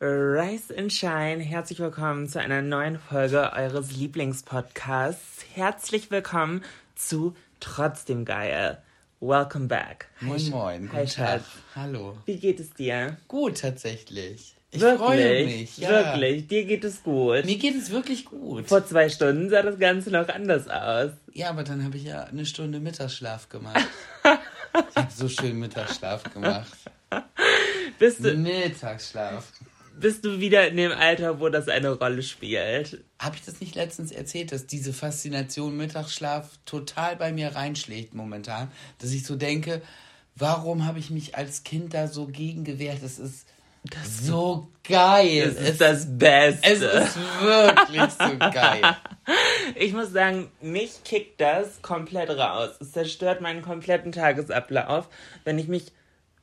Rise and Shine, herzlich willkommen zu einer neuen Folge eures Lieblingspodcasts. Herzlich willkommen zu Trotzdem Geil. Welcome back. Moin, Hi, moin. Hi, Guten Tag. Schatz. Hallo. Wie geht es dir? Gut, tatsächlich. Ich wirklich? freue mich. Ja. Wirklich? Dir geht es gut? Mir geht es wirklich gut. Vor zwei Stunden sah das Ganze noch anders aus. Ja, aber dann habe ich ja eine Stunde Mittagsschlaf gemacht. ich habe so schön Mittagsschlaf gemacht. Bist du, Mittagsschlaf. Bist du wieder in dem Alter, wo das eine Rolle spielt? Habe ich das nicht letztens erzählt, dass diese Faszination Mittagsschlaf total bei mir reinschlägt momentan? Dass ich so denke, warum habe ich mich als Kind da so gegen gewehrt? Das ist so geil. Das ist das Beste. es ist wirklich so geil. Ich muss sagen, mich kickt das komplett raus. Es zerstört meinen kompletten Tagesablauf. Wenn ich mich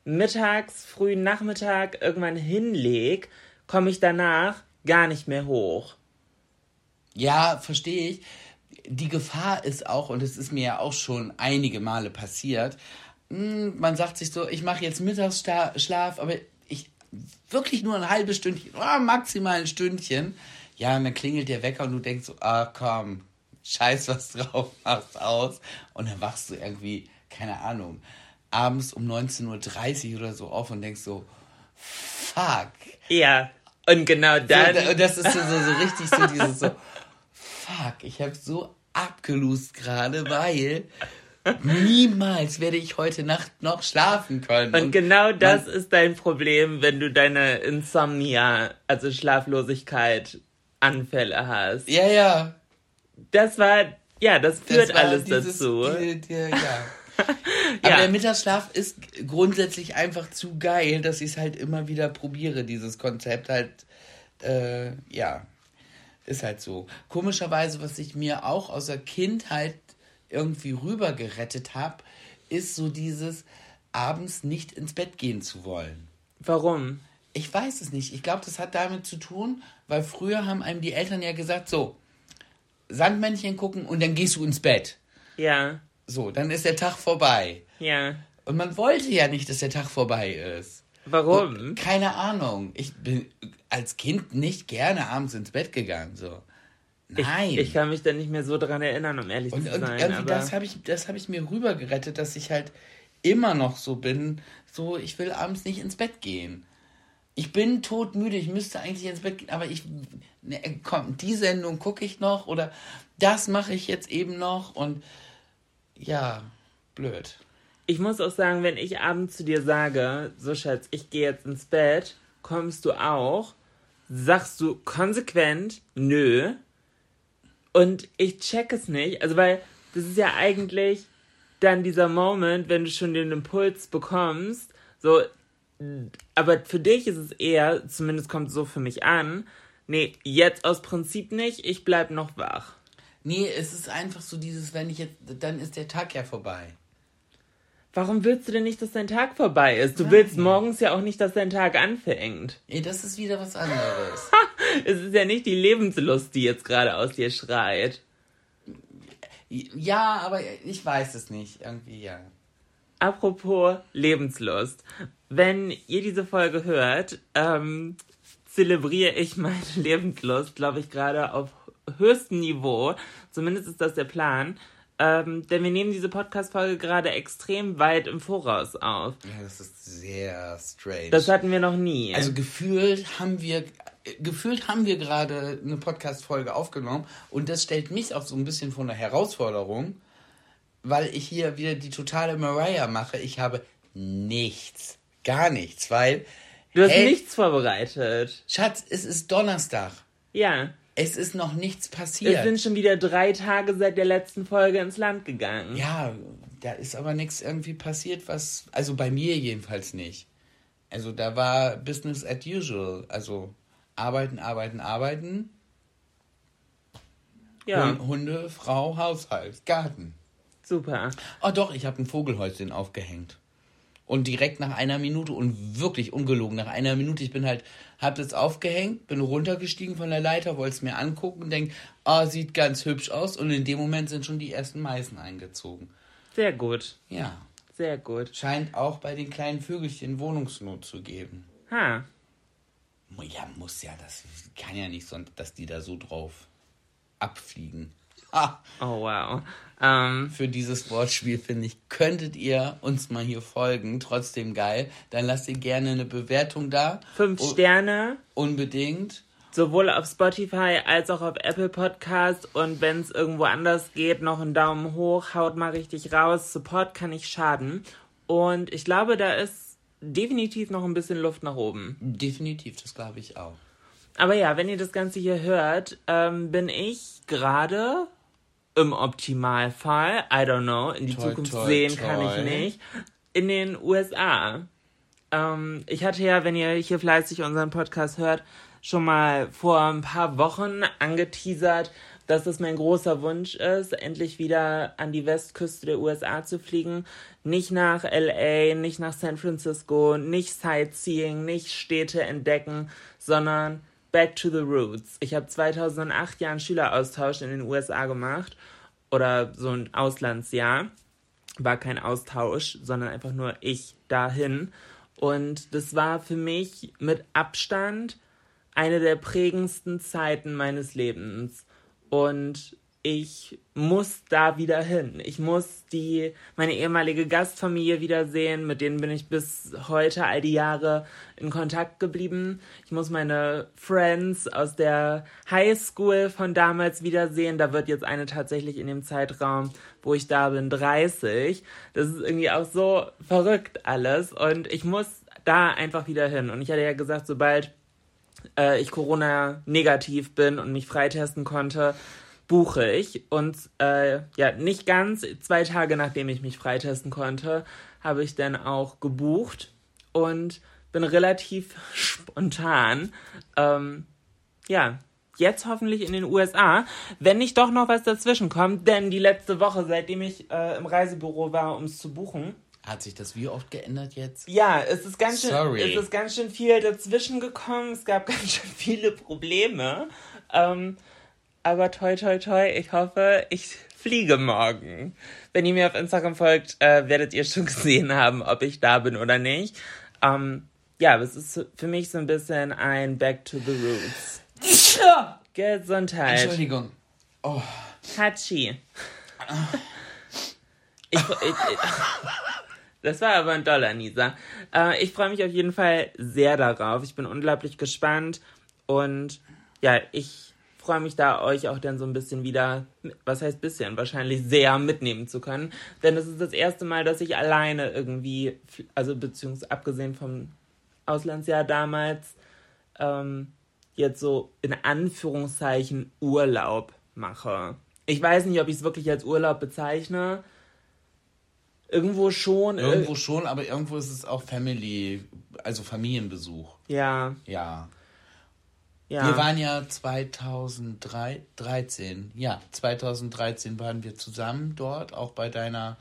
mittags, frühen Nachmittag irgendwann hinleg, komme ich danach gar nicht mehr hoch. Ja, verstehe ich. Die Gefahr ist auch, und es ist mir ja auch schon einige Male passiert, mh, man sagt sich so, ich mache jetzt Mittagsschlaf, aber ich wirklich nur ein halbes Stündchen, oh, maximal ein Stündchen. Ja, und dann klingelt der Wecker und du denkst so, ah komm, scheiß was drauf, mach's aus. Und dann wachst du irgendwie, keine Ahnung, abends um 19.30 Uhr oder so auf und denkst so, fuck. Ja. Und genau dann. So, und das ist so, so, so richtig so dieses so, fuck, ich habe so abgelust gerade, weil niemals werde ich heute Nacht noch schlafen können. und genau das ist dein Problem, wenn du deine Insomnia, also Schlaflosigkeit, Anfälle hast. Ja, ja. Das war, ja, das das führt war alles dieses- dazu. Die, die, ja. Aber der Mittagsschlaf ist grundsätzlich einfach zu geil, dass ich es halt immer wieder probiere, dieses Konzept halt, äh, ja, ist halt so. Komischerweise, was ich mir auch aus der Kindheit irgendwie rüber gerettet habe, ist so dieses abends nicht ins Bett gehen zu wollen. Warum? Ich weiß es nicht. Ich glaube, das hat damit zu tun, weil früher haben einem die Eltern ja gesagt, so, Sandmännchen gucken und dann gehst du ins Bett. Ja, So, dann ist der Tag vorbei. ja. Und man wollte ja nicht, dass der Tag vorbei ist. Warum? Keine Ahnung. Ich bin als Kind nicht gerne abends ins Bett gegangen. So. Nein. Ich, ich kann mich da nicht mehr so dran erinnern, um ehrlich und, zu und sein. irgendwie aber das habe ich, das hab ich mir rübergerettet, dass ich halt immer noch so bin. So, ich will abends nicht ins Bett gehen. Ich bin todmüde, ich müsste eigentlich ins Bett gehen, aber ich, ne, komm, die Sendung gucke ich noch oder das mache ich jetzt eben noch und ja, blöd. ich muss auch sagen, wenn ich abends zu dir sage, so Schatz, ich gehe jetzt ins Bett, kommst du auch, sagst du konsequent, nö. Und ich check es nicht. Also, weil das ist ja eigentlich dann dieser Moment, wenn du schon den Impuls bekommst, so, aber für dich ist es eher, zumindest kommt es so für mich an, nee, jetzt aus Prinzip nicht, ich bleib noch wach. Nee, es ist einfach so dieses, wenn ich jetzt, dann ist der Tag ja vorbei. Warum willst du denn nicht, dass dein Tag vorbei ist? Du willst morgens ja auch nicht, dass dein Tag anfängt. Nee, das ist wieder was anderes. Es ist ja nicht die Lebenslust, die jetzt gerade aus dir schreit. ja, aber ich weiß es nicht. Irgendwie, ja. Apropos Lebenslust. Wenn ihr diese Folge hört, ähm, zelebriere ich meine Lebenslust, glaube ich, gerade auf höchstem Niveau. Zumindest ist das der Plan. Ähm, denn wir nehmen diese Podcast-Folge gerade extrem weit im Voraus auf. Ja, das ist sehr strange. Das hatten wir noch nie. Also gefühlt haben wir gefühlt haben wir gerade eine Podcast Folge aufgenommen und das stellt mich auch so ein bisschen vor eine Herausforderung, weil ich hier wieder die totale Mariah mache. Ich habe nichts, gar nichts, weil du hast hey, nichts vorbereitet. Schatz, es ist Donnerstag. Ja. Es ist noch nichts passiert. Es sind schon wieder drei Tage seit der letzten Folge ins Land gegangen. Ja, da ist aber nichts irgendwie passiert, was. Also bei mir jedenfalls nicht. Also da war Business as usual. Also arbeiten, arbeiten, arbeiten. Ja. Hun- Hunde, Frau, Haushalt, Garten. Super. Oh doch, ich habe ein Vogelhäuschen aufgehängt. Und direkt nach einer Minute und wirklich ungelogen, nach einer Minute, ich bin halt, hab das aufgehängt, bin runtergestiegen von der Leiter, wollte es mir angucken und denk, ah, sieht ganz hübsch aus. Und in dem Moment sind schon die ersten Meißen eingezogen. Sehr gut. Ja, Sehr gut. scheint auch bei den kleinen Vögelchen Wohnungsnot zu geben. Ha. Ja, muss ja, das kann ja nicht, sonst, dass die da so drauf abfliegen. Oh, wow. Ähm, Für dieses Wortspiel, finde ich, könntet ihr uns mal hier folgen. Trotzdem geil. Dann lasst ihr gerne eine Bewertung da. fünf Sterne. Unbedingt. Sowohl auf Spotify als auch auf Apple Podcast. Und wenn es irgendwo anders geht, noch einen Daumen hoch. Haut mal richtig raus. Support kann nicht schaden. Und ich glaube, da ist definitiv noch ein bisschen Luft nach oben. Definitiv, das glaube ich auch. Aber ja, wenn ihr das Ganze hier hört, ähm, bin ich gerade im Optimalfall, I don't know, in die Toi, Zukunft toi, sehen kann ich toi. nicht, in den USA. Ähm, ich hatte ja, wenn ihr hier fleißig unseren Podcast hört, schon mal vor ein paar Wochen angeteasert, dass es mein großer Wunsch ist, endlich wieder an die Westküste der USA zu fliegen. Nicht nach LA, nicht nach San Francisco, nicht Sightseeing, nicht Städte entdecken, sondern back to the roots. Ich habe 2008 ja einen Schüleraustausch in den USA gemacht oder so ein Auslandsjahr. War kein Austausch, sondern einfach nur ich dahin. Und das war für mich mit Abstand eine der prägendsten Zeiten meines Lebens. Und ich muss da wieder hin. Ich muss die, meine ehemalige Gastfamilie wiedersehen, mit denen bin ich bis heute all die Jahre in Kontakt geblieben. Ich muss meine Friends aus der Highschool von damals wiedersehen. Da wird jetzt eine tatsächlich in dem Zeitraum, wo ich da bin, 30. Das ist irgendwie auch so verrückt alles. Und ich muss da einfach wieder hin. Und ich hatte ja gesagt, sobald äh, ich Corona negativ bin und mich freitesten konnte, buche ich. Und äh, ja, nicht ganz zwei Tage nachdem ich mich freitesten konnte, habe ich dann auch gebucht und bin relativ spontan, ähm, ja, jetzt hoffentlich in den USA, wenn nicht doch noch was dazwischen kommt, denn die letzte Woche, seitdem ich äh, im Reisebüro war, um es zu buchen, Hat sich das wie oft geändert jetzt? ja, es ist ganz schön, Sorry. es ist ganz schön viel dazwischen gekommen. Es gab ganz schön viele Probleme. Ähm, aber toi toi toi, ich hoffe, ich fliege morgen. Wenn ihr mir auf Instagram folgt, äh, werdet ihr schon gesehen haben, ob ich da bin oder nicht. Ähm, ja, es ist für mich so ein bisschen ein Back to the Roots. Gesundheit. Entschuldigung. Oh, Hachi. Ich, ich, ich, das war aber ein Dollar, Nisa. Äh, ich freue mich auf jeden Fall sehr darauf. Ich bin unglaublich gespannt und ja, ich freue mich da, euch auch dann so ein bisschen wieder, was heißt bisschen, wahrscheinlich sehr mitnehmen zu können. Denn es ist das erste Mal, dass ich alleine irgendwie, also beziehungsweise abgesehen vom Auslandsjahr damals, ähm, jetzt so in Anführungszeichen Urlaub mache. Ich weiß nicht, ob ich es wirklich als Urlaub bezeichne. Irgendwo schon. irgendwo äh, schon, aber irgendwo ist es auch Family, also Familienbesuch. ja, Ja. Ja. Wir waren ja 2013, ja, 2013 waren wir zusammen dort, auch bei deiner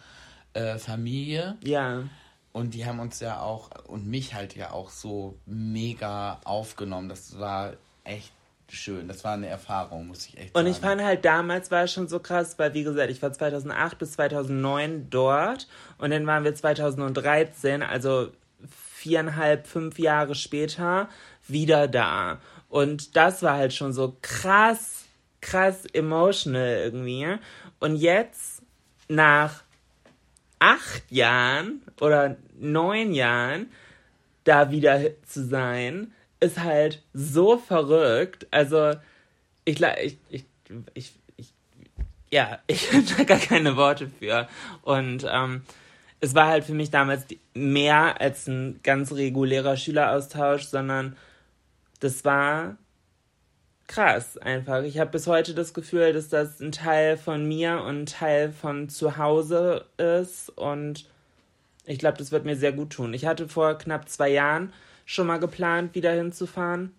äh, Familie. ja. Und die haben uns ja auch, und mich halt ja auch so mega aufgenommen. Das war echt schön. Das war eine Erfahrung, muss ich echt Und sagen. ich fand halt damals war es schon so krass, weil wie gesagt, ich war 2008 bis 2009 dort und dann waren wir 2013, also viereinhalb, fünf Jahre später wieder da. Und das war halt schon so krass, krass emotional irgendwie. Und jetzt nach acht Jahren oder neun Jahren da wieder zu sein, ist halt so verrückt. Also, ich, ich, ich, ich, ich ja, ich habe da gar keine Worte für. Und ähm, es war halt für mich damals mehr als ein ganz regulärer Schüleraustausch, sondern das war krass einfach. Ich habe bis heute das Gefühl, dass das ein Teil von mir und ein Teil von zu Hause ist und ich glaube, das wird mir sehr gut tun. Ich hatte vor knapp zwei Jahren schon mal geplant, wieder hinzufahren,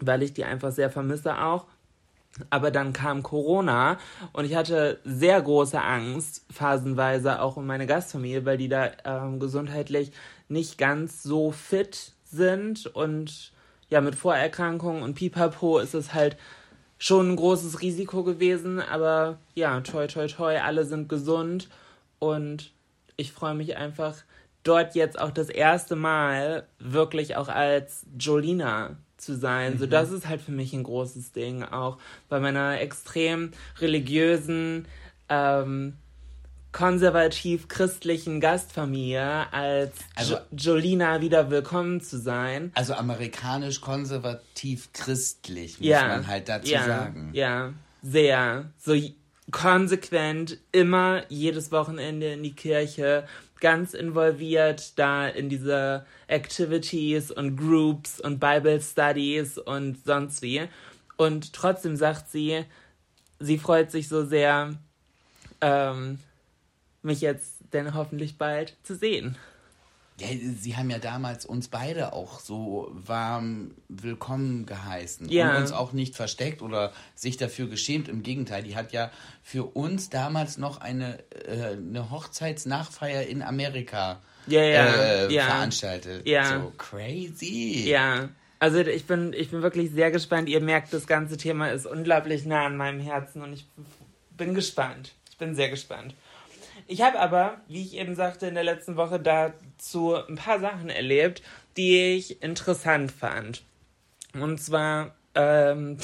weil ich die einfach sehr vermisse auch. Aber dann kam Corona und ich hatte sehr große Angst, phasenweise auch um meine Gastfamilie, weil die da ähm, gesundheitlich nicht ganz so fit sind und ja, mit Vorerkrankungen und Pipapo ist es halt schon ein großes Risiko gewesen. Aber ja, toi, toi, toi, alle sind gesund und ich freue mich einfach, dort jetzt auch das erste Mal wirklich auch als Jolina zu sein. Mhm. So, das ist halt für mich ein großes Ding, auch bei meiner extrem religiösen, ähm, konservativ-christlichen Gastfamilie als also, Jolina wieder willkommen zu sein. Also amerikanisch konservativ-christlich, muss ja, man halt dazu ja, sagen. Ja, sehr. So konsequent immer jedes Wochenende in die Kirche, ganz involviert da in diese Activities und Groups und Bible Studies und sonst wie. Und trotzdem sagt sie, sie freut sich so sehr, ähm, mich jetzt denn hoffentlich bald zu sehen. Ja, sie haben ja damals uns beide auch so warm willkommen geheißen ja. und uns auch nicht versteckt oder sich dafür geschämt. Im Gegenteil, die hat ja für uns damals noch eine, äh, eine Hochzeitsnachfeier in Amerika ja, ja, äh, ja. veranstaltet. Ja. So crazy. Ja. Also ich bin, ich bin wirklich sehr gespannt. Ihr merkt, das ganze Thema ist unglaublich nah an meinem Herzen und ich bin gespannt. Ich bin sehr gespannt. Ich habe aber, wie ich eben sagte, in der letzten Woche dazu ein paar Sachen erlebt, die ich interessant fand. Und zwar ähm,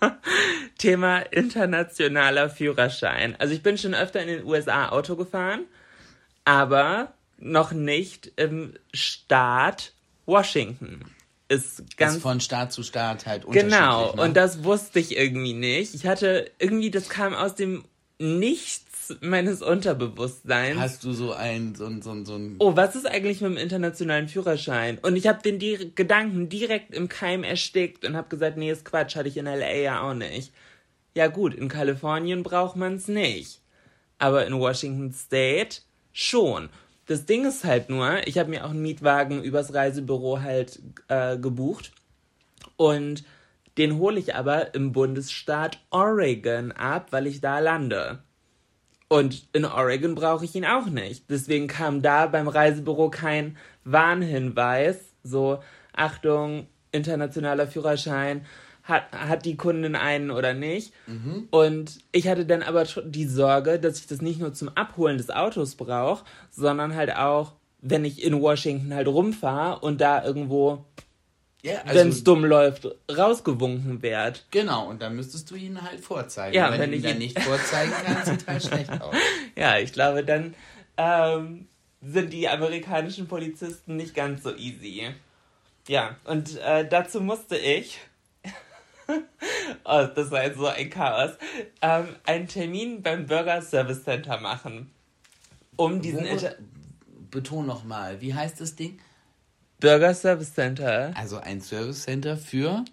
Thema internationaler Führerschein. Also ich bin schon öfter in den USA Auto gefahren, aber noch nicht im Staat Washington. Ist ganz ist von Staat zu Staat halt unterschiedlich. Genau, ne? und das wusste ich irgendwie nicht. Ich hatte irgendwie, das kam aus dem Nichts meines Unterbewusstseins. Hast du so ein, so ein, so ein, so ein Oh, was ist eigentlich mit dem internationalen Führerschein? Und ich habe den die Gedanken direkt im Keim erstickt und habe gesagt, nee, ist Quatsch, hatte ich in LA ja auch nicht. Ja gut, in Kalifornien braucht man es nicht. Aber in Washington State schon. Das Ding ist halt nur, ich habe mir auch einen Mietwagen übers Reisebüro halt äh, gebucht. Und den hole ich aber im Bundesstaat Oregon ab, weil ich da lande. Und in Oregon brauche ich ihn auch nicht. Deswegen kam da beim Reisebüro kein Warnhinweis, so Achtung, internationaler Führerschein, hat, hat die Kundin einen oder nicht. Mhm. Und ich hatte dann aber die Sorge, dass ich das nicht nur zum Abholen des Autos brauche, sondern halt auch, wenn ich in Washington halt rumfahre und da irgendwo ja, also, wenn es dumm läuft, rausgewunken wird. Genau, und dann müsstest du ihn halt vorzeigen. Ja, wenn, wenn du ihn dann nicht vorzeigen kannst, sieht halt schlecht aus. Ja, ich glaube, dann ähm, sind die amerikanischen Polizisten nicht ganz so easy. Ja, und äh, dazu musste ich, oh, das war jetzt so ein Chaos, ähm, einen Termin beim Burger Service Center machen. Um diesen... Wo, beton nochmal, wie heißt das Ding? Burger Service Center. Also ein Service Center für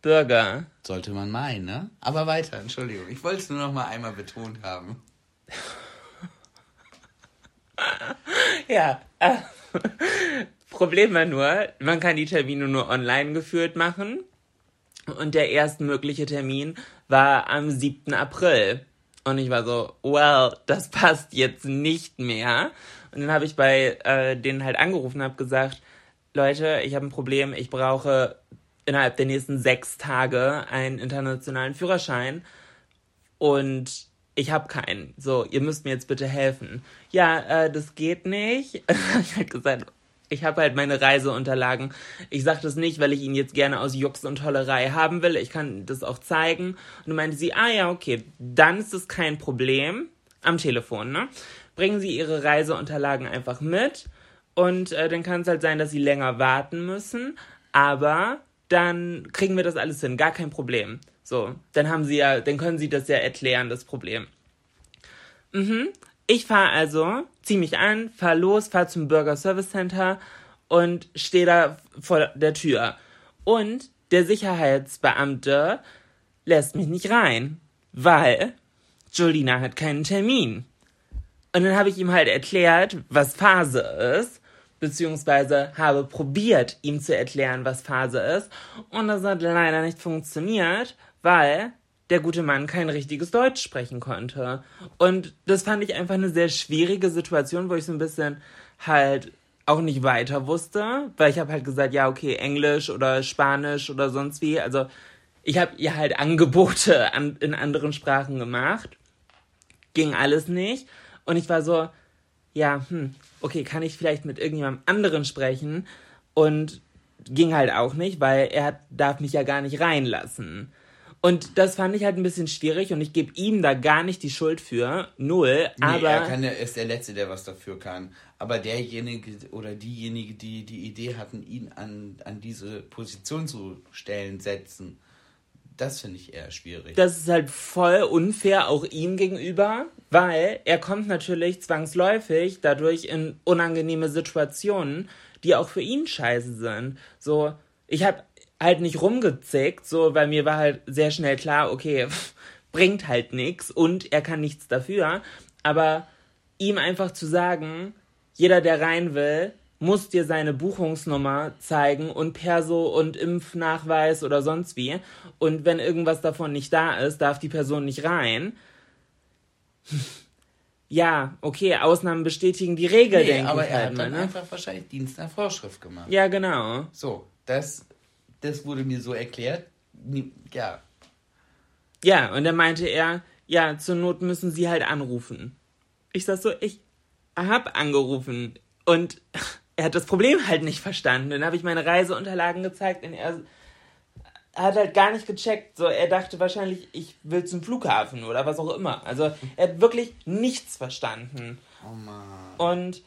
Burger. Sollte man meinen, ne? Aber weiter, Entschuldigung. Ich wollte es nur noch mal einmal betont haben. ja. Äh, Problem war nur, man kann die Termine nur online geführt machen. Und der erstmögliche Termin war am 7. April. Und ich war so, well, das passt jetzt nicht mehr. Und dann habe ich bei äh, denen halt angerufen und habe gesagt, Leute, ich habe ein Problem, ich brauche innerhalb der nächsten sechs Tage einen internationalen Führerschein und ich habe keinen. So, ihr müsst mir jetzt bitte helfen. Ja, äh, das geht nicht. ich habe gesagt, ich habe halt meine Reiseunterlagen. Ich sage das nicht, weil ich ihn jetzt gerne aus Jux und Tollerei haben will. Ich kann das auch zeigen. Und meinte sie, ah ja, okay, dann ist es kein Problem. am Telefon, ne? Bringen Sie Ihre Reiseunterlagen einfach mit und äh, dann kann es halt sein, dass Sie länger warten müssen, aber dann kriegen wir das alles hin, gar kein Problem. So, dann haben Sie ja, dann können Sie das ja erklären, das Problem. Mhm. Ich fahre also, zieh mich an, fahr los, fahr zum Burger Service Center und stehe da vor der Tür. Und der Sicherheitsbeamte lässt mich nicht rein, weil Jolina hat keinen Termin. Und dann habe ich ihm halt erklärt, was Phase ist, beziehungsweise habe probiert, ihm zu erklären, was Phase ist. Und das hat leider nicht funktioniert, weil der gute Mann kein richtiges Deutsch sprechen konnte. Und das fand ich einfach eine sehr schwierige Situation, wo ich so ein bisschen halt auch nicht weiter wusste, weil ich habe halt gesagt, ja, okay, Englisch oder Spanisch oder sonst wie. Also ich habe ihr halt Angebote an, in anderen Sprachen gemacht. Ging alles nicht. Und ich war so, ja, hm, okay, kann ich vielleicht mit irgendjemandem anderen sprechen? Und ging halt auch nicht, weil er darf mich ja gar nicht reinlassen. Und das fand ich halt ein bisschen schwierig und ich gebe ihm da gar nicht die Schuld für. Null. Nee, aber. er kann, er ist der Letzte, der was dafür kann. Aber derjenige oder diejenige, die die Idee hatten, ihn an, an diese Position zu stellen, setzen, das finde ich eher schwierig. Das ist halt voll unfair auch ihm gegenüber, weil er kommt natürlich zwangsläufig dadurch in unangenehme Situationen, die auch für ihn scheiße sind. So, ich habe halt nicht rumgezickt, so, weil mir war halt sehr schnell klar, okay, bringt halt nichts und er kann nichts dafür. Aber ihm einfach zu sagen, jeder, der rein will, muss dir seine Buchungsnummer zeigen und Perso und Impfnachweis oder sonst wie. Und wenn irgendwas davon nicht da ist, darf die Person nicht rein. Ja, okay, Ausnahmen bestätigen die Regel, nee, denke aber ich er halt hat mal, dann ne? einfach wahrscheinlich Dienst nach Vorschrift gemacht. Ja, genau. So, das, das wurde mir so erklärt. Ja, Ja, und dann meinte er, ja, zur Not müssen sie halt anrufen. Ich sag so, ich hab angerufen und er hat das Problem halt nicht verstanden. Dann habe ich meine Reiseunterlagen gezeigt und er hat halt gar nicht gecheckt. So, er dachte wahrscheinlich, ich will zum Flughafen oder was auch immer. Also er hat wirklich nichts verstanden. oh Mann. Und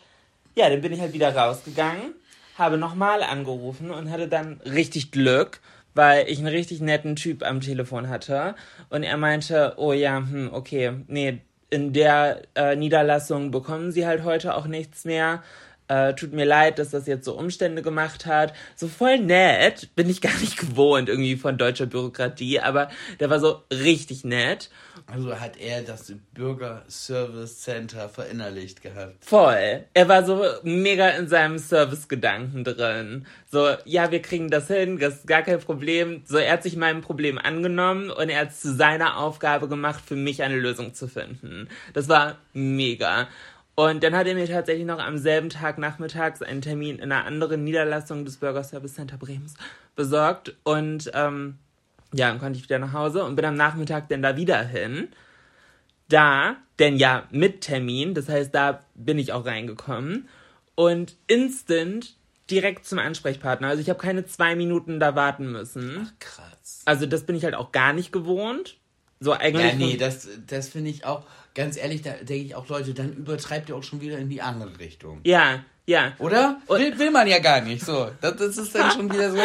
ja, dann bin ich halt wieder rausgegangen, habe nochmal angerufen und hatte dann richtig Glück, weil ich einen richtig netten Typ am Telefon hatte. Und er meinte, oh ja, hm, okay, nee, in der äh, Niederlassung bekommen sie halt heute auch nichts mehr. Äh, tut mir leid, dass das jetzt so Umstände gemacht hat. So voll nett, bin ich gar nicht gewohnt irgendwie von deutscher Bürokratie, aber der war so richtig nett. Also hat er das Bürger Service Center verinnerlicht gehabt. Voll. Er war so mega in seinem Service-Gedanken drin. So, ja, wir kriegen das hin, das ist gar kein Problem. So, er hat sich meinem Problem angenommen und er hat es zu seiner Aufgabe gemacht, für mich eine Lösung zu finden. Das war mega. Und dann hat er mir tatsächlich noch am selben Tag nachmittags einen Termin in einer anderen Niederlassung des Burger Service Center Brems besorgt. Und ähm, ja, dann konnte ich wieder nach Hause und bin am Nachmittag dann da wieder hin da, denn ja, mit Termin, das heißt, da bin ich auch reingekommen und instant direkt zum Ansprechpartner. Also ich habe keine zwei Minuten da warten müssen. Krass. Also das bin ich halt auch gar nicht gewohnt. So eigentlich. Ja, nee, das, das finde ich auch, ganz ehrlich, da denke ich auch, Leute, dann übertreibt ihr auch schon wieder in die andere Richtung. ja, ja. Oder? Will, will man ja gar nicht. So, das, das ist dann schon wieder so.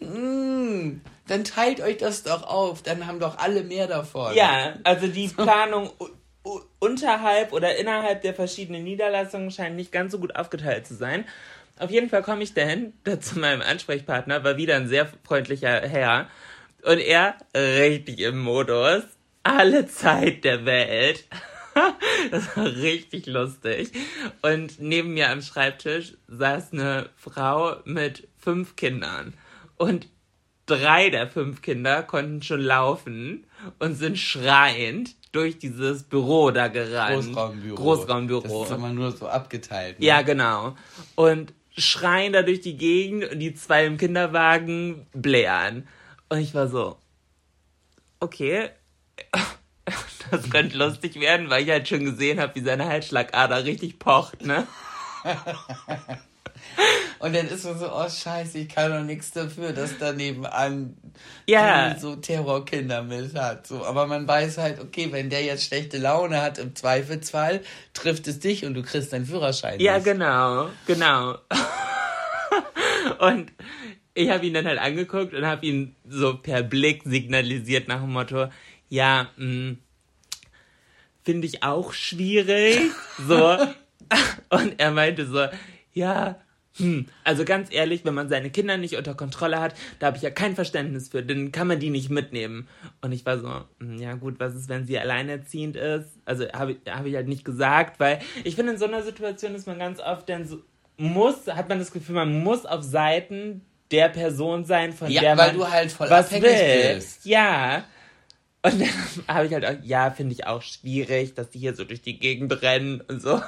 Mm, dann teilt euch das doch auf, dann haben doch alle mehr davon. Ja, also die Planung u- u- unterhalb oder innerhalb der verschiedenen Niederlassungen scheint nicht ganz so gut aufgeteilt zu sein. Auf jeden Fall komme ich dahin, da zu meinem Ansprechpartner, war wieder ein sehr freundlicher Herr. Und er richtig im Modus. Alle Zeit der Welt. Das war richtig lustig. Und neben mir am Schreibtisch saß eine Frau mit fünf Kindern. Und drei der fünf Kinder konnten schon laufen und sind schreiend durch dieses Büro da gerannt. Großraumbüro. Großraumbüro. Das ist immer nur so abgeteilt. Ne? Ja, genau. Und schreien da durch die Gegend und die zwei im Kinderwagen blären. Und ich war so, okay, das könnte lustig werden, weil ich halt schon gesehen habe, wie seine Halsschlagader richtig pocht, ne? Und dann ist man so, oh scheiße, ich kann doch nichts dafür, dass da nebenan Ja. so Terrorkinder mit hat. So, aber man weiß halt, okay, wenn der jetzt schlechte Laune hat, im Zweifelsfall trifft es dich und du kriegst deinen Führerschein. Ja, nicht. genau, genau. und ich habe ihn dann halt angeguckt und habe ihn so per Blick signalisiert nach dem Motto, ja, mh, finde ich auch schwierig. So. und er meinte so, ja, hm, also ganz ehrlich, wenn man seine Kinder nicht unter Kontrolle hat, da habe ich ja kein Verständnis für, dann kann man die nicht mitnehmen. Und ich war so, hm, ja gut, was ist, wenn sie alleinerziehend ist? Also habe ich, hab ich halt nicht gesagt, weil ich finde, in so einer Situation ist man ganz oft dann so, muss, hat man das Gefühl, man muss auf Seiten der Person sein, von Ja, der weil man du halt voll was abhängig will. bist. Ja. Und dann habe ich halt auch, ja, finde ich auch schwierig, dass die hier so durch die Gegend rennen und so.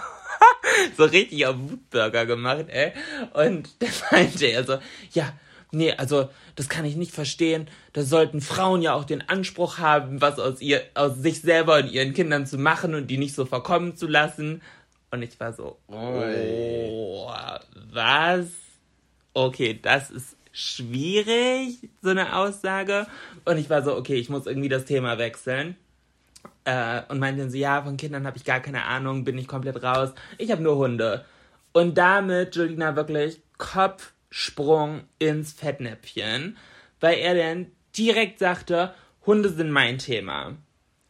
so richtig auf Wutburger gemacht, ey. Und dann meinte er so, ja, nee, also das kann ich nicht verstehen. Da sollten Frauen ja auch den Anspruch haben, was aus ihr, aus sich selber und ihren Kindern zu machen und die nicht so verkommen zu lassen. Und ich war so, oh, was? Okay, das ist schwierig, so eine Aussage. Und ich war so, okay, ich muss irgendwie das Thema wechseln. Äh, und meinten sie, ja, von Kindern habe ich gar keine Ahnung, bin ich komplett raus. Ich habe nur Hunde. Und damit, Julina, wirklich Kopfsprung ins Fettnäpfchen, weil er dann direkt sagte, Hunde sind mein Thema.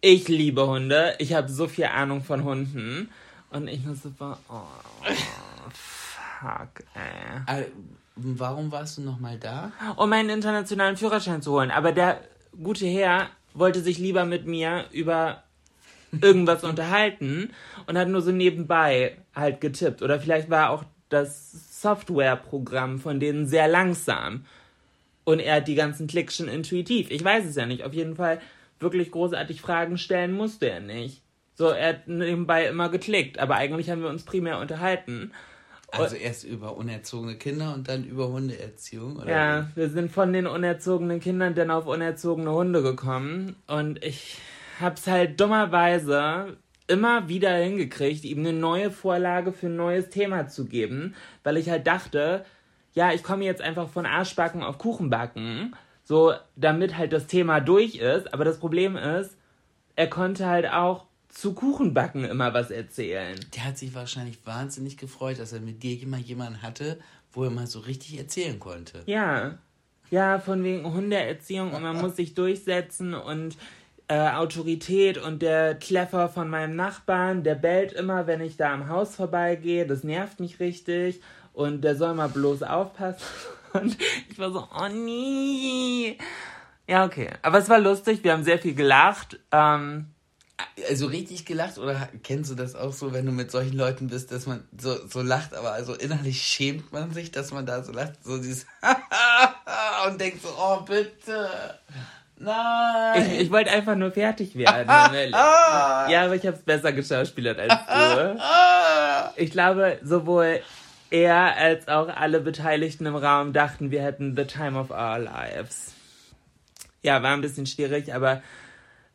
Ich liebe Hunde, ich habe so viel Ahnung von Hunden. Und ich nur so, oh, fuck, ey Äh, Warum warst du nochmal da? um meinen internationalen Führerschein zu holen. Aber der gute Herr wollte sich lieber mit mir über irgendwas unterhalten und hat nur so nebenbei halt getippt. Oder vielleicht war auch das Softwareprogramm von denen sehr langsam. Und er hat die ganzen Klicks schon intuitiv. Ich weiß es ja nicht. Auf jeden Fall wirklich großartig Fragen stellen musste er nicht. So, er hat nebenbei immer geklickt. Aber eigentlich haben wir uns primär unterhalten. Also erst über unerzogene Kinder und dann über Hundeerziehung, oder? Ja, wir sind von den unerzogenen Kindern dann auf unerzogene Hunde gekommen und ich hab's halt dummerweise immer wieder hingekriegt, ihm eine neue Vorlage für ein neues Thema zu geben, weil ich halt dachte, ja, ich komme jetzt einfach von Arschbacken auf Kuchenbacken, so damit halt das Thema durch ist, aber das Problem ist, er konnte halt auch zu Kuchenbacken immer was erzählen. Der hat sich wahrscheinlich wahnsinnig gefreut, dass er mit dir immer jemanden hatte, wo er mal so richtig erzählen konnte. Ja. Ja, von wegen Hundeerziehung und man muss sich durchsetzen und äh, Autorität und der Kleffer von meinem Nachbarn, der bellt immer, wenn ich da am Haus vorbeigehe. Das nervt mich richtig und der soll mal bloß aufpassen. Und ich war so, oh nee. Ja, okay. Aber es war lustig, wir haben sehr viel gelacht. Ähm, Also richtig gelacht oder kennst du das auch so, wenn du mit solchen Leuten bist, dass man so, so lacht, aber also innerlich schämt man sich, dass man da so lacht, so dieses und denkt so, oh bitte, nein. ich, ich wollte einfach nur fertig werden. ja, aber ich habe es besser geschauspielert als du. Ich glaube, sowohl er als auch alle Beteiligten im Raum dachten, wir hätten the time of our lives. Ja, war ein bisschen schwierig, aber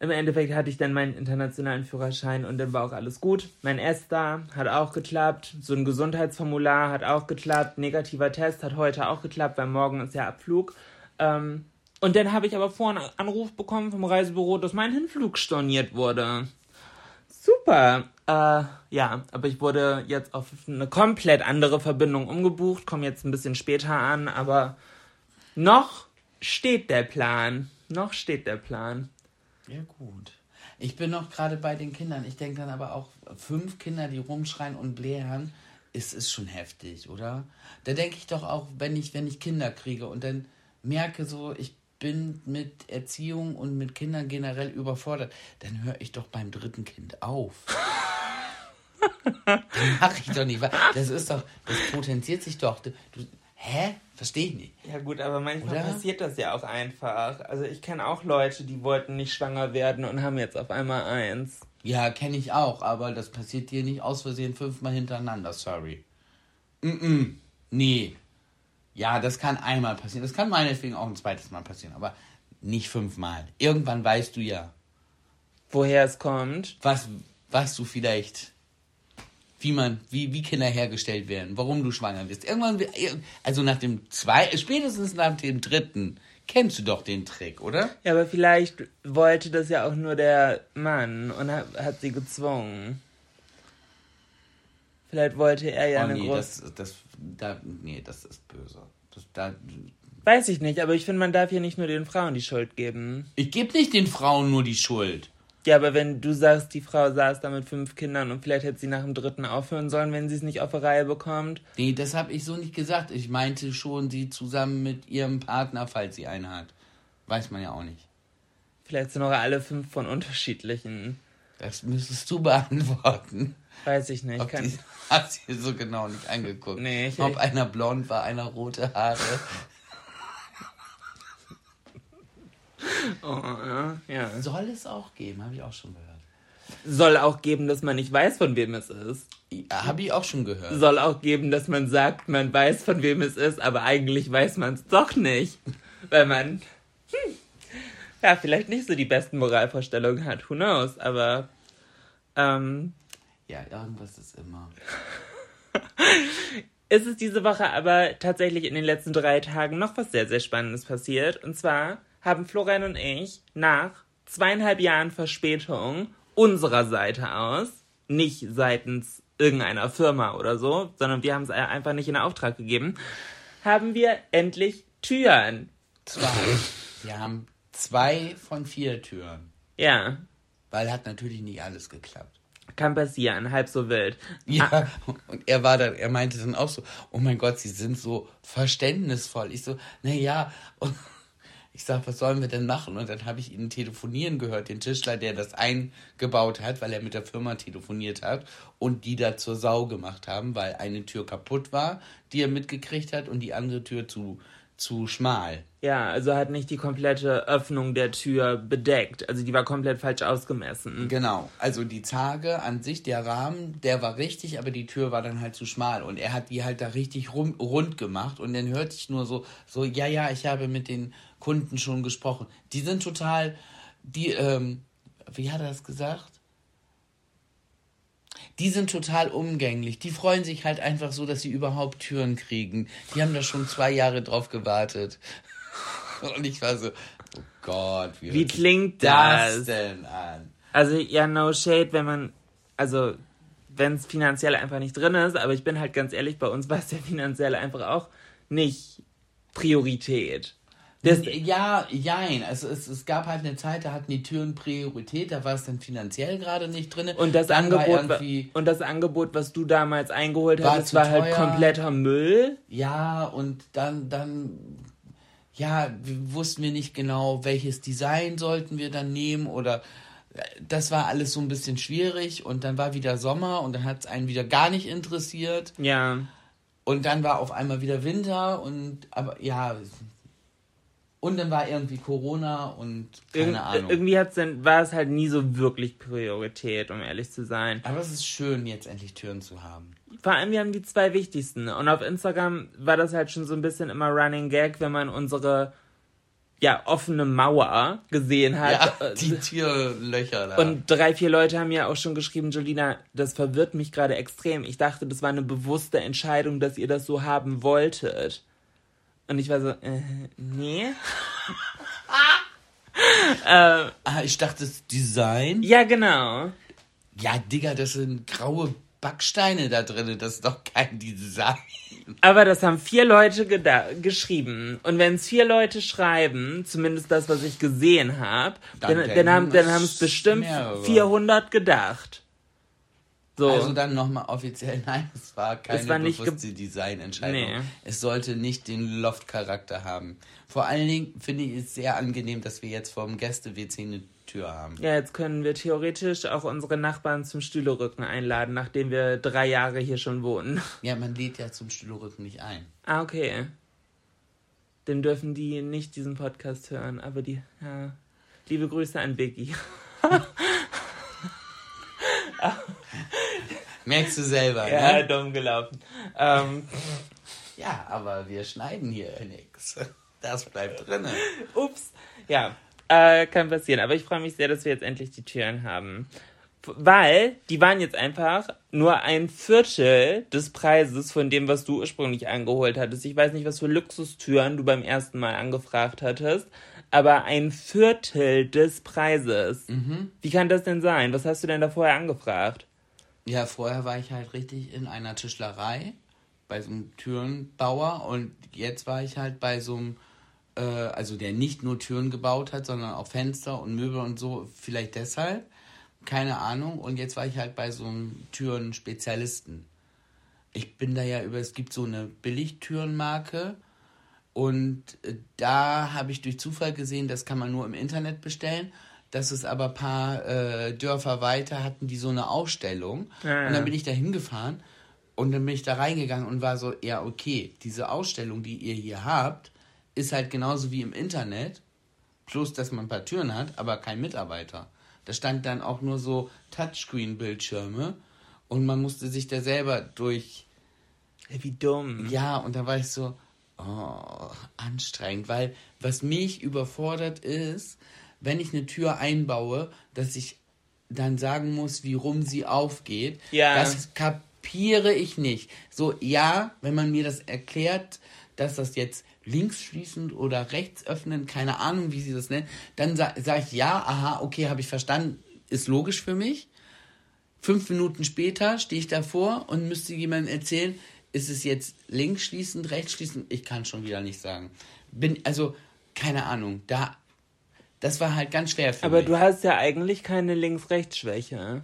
im Endeffekt hatte ich dann meinen internationalen Führerschein und dann war auch alles gut. Mein ESTA hat auch geklappt, so ein Gesundheitsformular hat auch geklappt, negativer Test hat heute auch geklappt, weil morgen ist ja Abflug. Ähm, und dann habe ich aber vorhin einen Anruf bekommen vom Reisebüro, dass mein Hinflug storniert wurde. Super. Äh, ja, aber ich wurde jetzt auf eine komplett andere Verbindung umgebucht, komme jetzt ein bisschen später an, aber noch steht der Plan. Noch steht der Plan. Ja, gut. Ich bin noch gerade bei den Kindern. Ich denke dann aber auch, fünf Kinder, die rumschreien und blären, ist, ist schon heftig, oder? Da denke ich doch auch, wenn ich, wenn ich Kinder kriege und dann merke so, ich bin mit Erziehung und mit Kindern generell überfordert, dann höre ich doch beim dritten Kind auf. mache ich doch nicht. Das ist doch, das potenziert sich doch. Du, hä? Verstehe ich nicht. Ja gut, aber manchmal Oder? passiert das ja auch einfach. Also ich kenne auch Leute, die wollten nicht schwanger werden und haben jetzt auf einmal eins. Ja, kenne ich auch, aber das passiert dir nicht aus Versehen fünfmal hintereinander, sorry. Mm, -mm. Nee. Ja, das kann einmal passieren. Das kann meinetwegen auch ein zweites Mal passieren, aber nicht fünfmal. Irgendwann weißt du ja, Woher es kommt. was, was du vielleicht, wie man, wie, wie Kinder hergestellt werden, warum du schwanger bist. Irgendwann, wi- also nach dem zwei, spätestens nach dem dritten Kennst du doch den Trick, oder? Ja, aber vielleicht wollte das ja auch nur der Mann und hat, hat sie gezwungen. Vielleicht wollte er ja oh, eine nee, große. das, das, da, nee, das ist böse. Das, da, Weiß ich nicht, aber ich finde, man darf ja nicht nur den Frauen die Schuld geben. ich gebe nicht den Frauen nur die Schuld. Ja, aber wenn du sagst, die Frau saß da mit fünf Kindern und vielleicht hätte sie nach dem dritten aufhören sollen, wenn sie es nicht auf die Reihe bekommt. Nee, das habe ich so nicht gesagt. Ich meinte schon sie zusammen mit ihrem Partner, falls sie einen hat. Weiß man ja auch nicht. Vielleicht sind auch alle fünf von unterschiedlichen. Das müsstest du beantworten. Weiß ich nicht. Ob Kann, die, hast du so genau nicht angeguckt. Nee, ich- Ob einer blond war, einer rote Haare. oh, ja, ja. Soll es auch geben, habe ich auch schon gehört. Soll auch geben, dass man nicht weiß, von wem es ist. Ja, habe ich auch schon gehört. Soll auch geben, dass man sagt, man weiß, von wem es ist, aber eigentlich weiß man es doch nicht. Weil man, hm, ja, vielleicht nicht so die besten Moralvorstellungen hat. Who knows? Aber, ähm, Ja, irgendwas ist immer. ist es diese Woche aber tatsächlich in den letzten drei Tagen noch was sehr, sehr Spannendes passiert. Und zwar haben Florian und ich nach zweieinhalb Jahren Verspätung unserer Seite aus, nicht seitens irgendeiner Firma oder so, sondern wir haben es einfach nicht in Auftrag gegeben, haben wir endlich Türen. Zwei. Wir haben zwei von vier Türen. Ja, Weil hat natürlich nicht alles geklappt. kann passieren, halb so wild. Ja, und er war dann, er meinte dann auch so, oh mein Gott, sie sind so verständnisvoll. Ich so, naja, und ich sag, was sollen wir denn machen? Und dann habe ich ihn telefonieren gehört, den Tischler, der das eingebaut hat, weil er mit der Firma telefoniert hat und die da zur Sau gemacht haben, weil eine Tür kaputt war, die er mitgekriegt hat und die andere Tür zu, zu schmal. Ja, also hat nicht die komplette Öffnung der Tür bedeckt. Also die war komplett falsch ausgemessen. Genau, also die Zarge an sich, der Rahmen, der war richtig, aber die Tür war dann halt zu schmal und er hat die halt da richtig rum, rund gemacht und dann hörte ich nur so, so, ja, ja, ich habe mit den Kunden schon gesprochen. Die sind total, die, ähm, wie hat er das gesagt? Die sind total umgänglich. Die freuen sich halt einfach so, dass sie überhaupt Türen kriegen. Die haben da schon zwei Jahre drauf gewartet. Und ich war so, oh Gott, wie, Wie klingt das das? denn an? Also ja, no shade, wenn man, also wenn es finanziell einfach nicht drin ist, aber ich bin halt ganz ehrlich, bei uns war es ja finanziell einfach auch nicht Priorität. Das, Ja, jein. Also es, es gab halt eine Zeit, da hatten die Türen Priorität, da war es dann finanziell gerade nicht drin. und das dann Angebot und das Angebot, was du damals eingeholt War hattest, war halt kompletter Müll. ja, und dann, dann, ja, wussten wir nicht genau, welches Design sollten wir dann nehmen oder das war alles so ein bisschen schwierig und dann war wieder Sommer und dann hat es einen wieder gar nicht interessiert Ja. und dann war auf einmal wieder Winter und aber ja und dann war irgendwie Corona und keine Irgend, Ahnung. Irgendwie hat's dann, war es halt nie so wirklich Priorität, um ehrlich zu sein. Aber es ist schön, jetzt endlich Türen zu haben. Vor allem, wir haben die zwei wichtigsten. Und auf Instagram war das halt schon so ein bisschen immer Running Gag, wenn man unsere ja, offene Mauer gesehen hat. Ja, die Türlöcher da. Und drei, vier Leute haben ja auch schon geschrieben, Jolina, das verwirrt mich gerade extrem. Ich dachte, das war eine bewusste Entscheidung, dass ihr das so haben wolltet. Und ich war so, äh, nee. ah, ich dachte, das Design. Ja, genau. Ja, Digga, das sind graue Backsteine da drin. Das ist doch kein Design. Aber das haben vier Leute geschrieben. Und wenn es vier Leute schreiben, zumindest das, was ich gesehen habe, Dann dann, dann, haben es haben es bestimmt mehrere. 400 gedacht. So. Also dann nochmal offiziell, nein, es war keine Es war bewusste Designentscheidung. Nee. Es sollte nicht den Loft-Charakter haben. Vor allen Dingen finde ich es sehr angenehm, dass wir jetzt vom Gäste-WC eine Tür haben. ja, jetzt können wir theoretisch auch unsere Nachbarn zum Stühlerücken einladen, nachdem wir drei Jahre hier schon wohnen. Ja, man lädt ja zum Stühlerücken nicht ein. Ah, okay. Dann dürfen die nicht diesen Podcast hören, aber die, ja. Liebe Grüße an Biggie. Merkst du selber, Ja, ne? dumm gelaufen. Ähm, Ja, aber wir schneiden hier nichts. Das bleibt drinne. Ups. Ja, äh, kann passieren. Aber ich freue mich sehr, dass wir jetzt endlich die Türen haben. Weil die waren jetzt einfach nur ein Viertel des Preises von dem, was du ursprünglich angeholt hattest. Ich weiß nicht, was für Luxustüren du beim ersten Mal angefragt hattest, aber ein Viertel des Preises. Wie kann das denn sein? Was hast du denn da vorher angefragt? Ja, vorher war ich halt richtig in einer Tischlerei bei so einem Türenbauer und jetzt war ich halt bei so einem, äh, also der nicht nur Türen gebaut hat, sondern auch Fenster und Möbel und so, vielleicht deshalb, keine Ahnung. Und jetzt war ich halt bei so einem Türen-Spezialisten. Ich bin da ja über, es gibt so eine Billigtürenmarke und äh, da habe ich durch Zufall gesehen, das kann man nur im Internet bestellen. Das ist aber ein paar äh, Dörfer weiter, hatten die so eine Ausstellung. Ja, Und dann bin ich da hingefahren und dann bin ich da reingegangen und war so, ja, okay, diese Ausstellung, die ihr hier habt, ist halt genauso wie im Internet. Plus, dass man ein paar Türen hat, aber kein Mitarbeiter. Da stand dann auch nur so Touchscreen-Bildschirme und man musste sich da selber durch Wie dumm. ja, und da war ich so, oh, anstrengend, weil was mich überfordert ist, wenn ich eine Tür einbaue, dass ich dann sagen muss, wie rum sie aufgeht. Ja. Das kapiere ich nicht. So, ja, wenn man mir das erklärt, dass das jetzt links schließend oder rechts öffnen, keine Ahnung, wie sie das nennen, dann sa sage ich ja, aha, okay, habe ich verstanden, ist logisch für mich. Fünf Minuten später stehe ich davor und müsste jemandem erzählen, ist es jetzt links schließend, rechts schließend? Ich kann schon wieder nicht sagen. Bin, also, keine Ahnung, da, das war halt ganz schwer für Aber mich. du hast ja eigentlich keine Links-Rechts-Schwäche.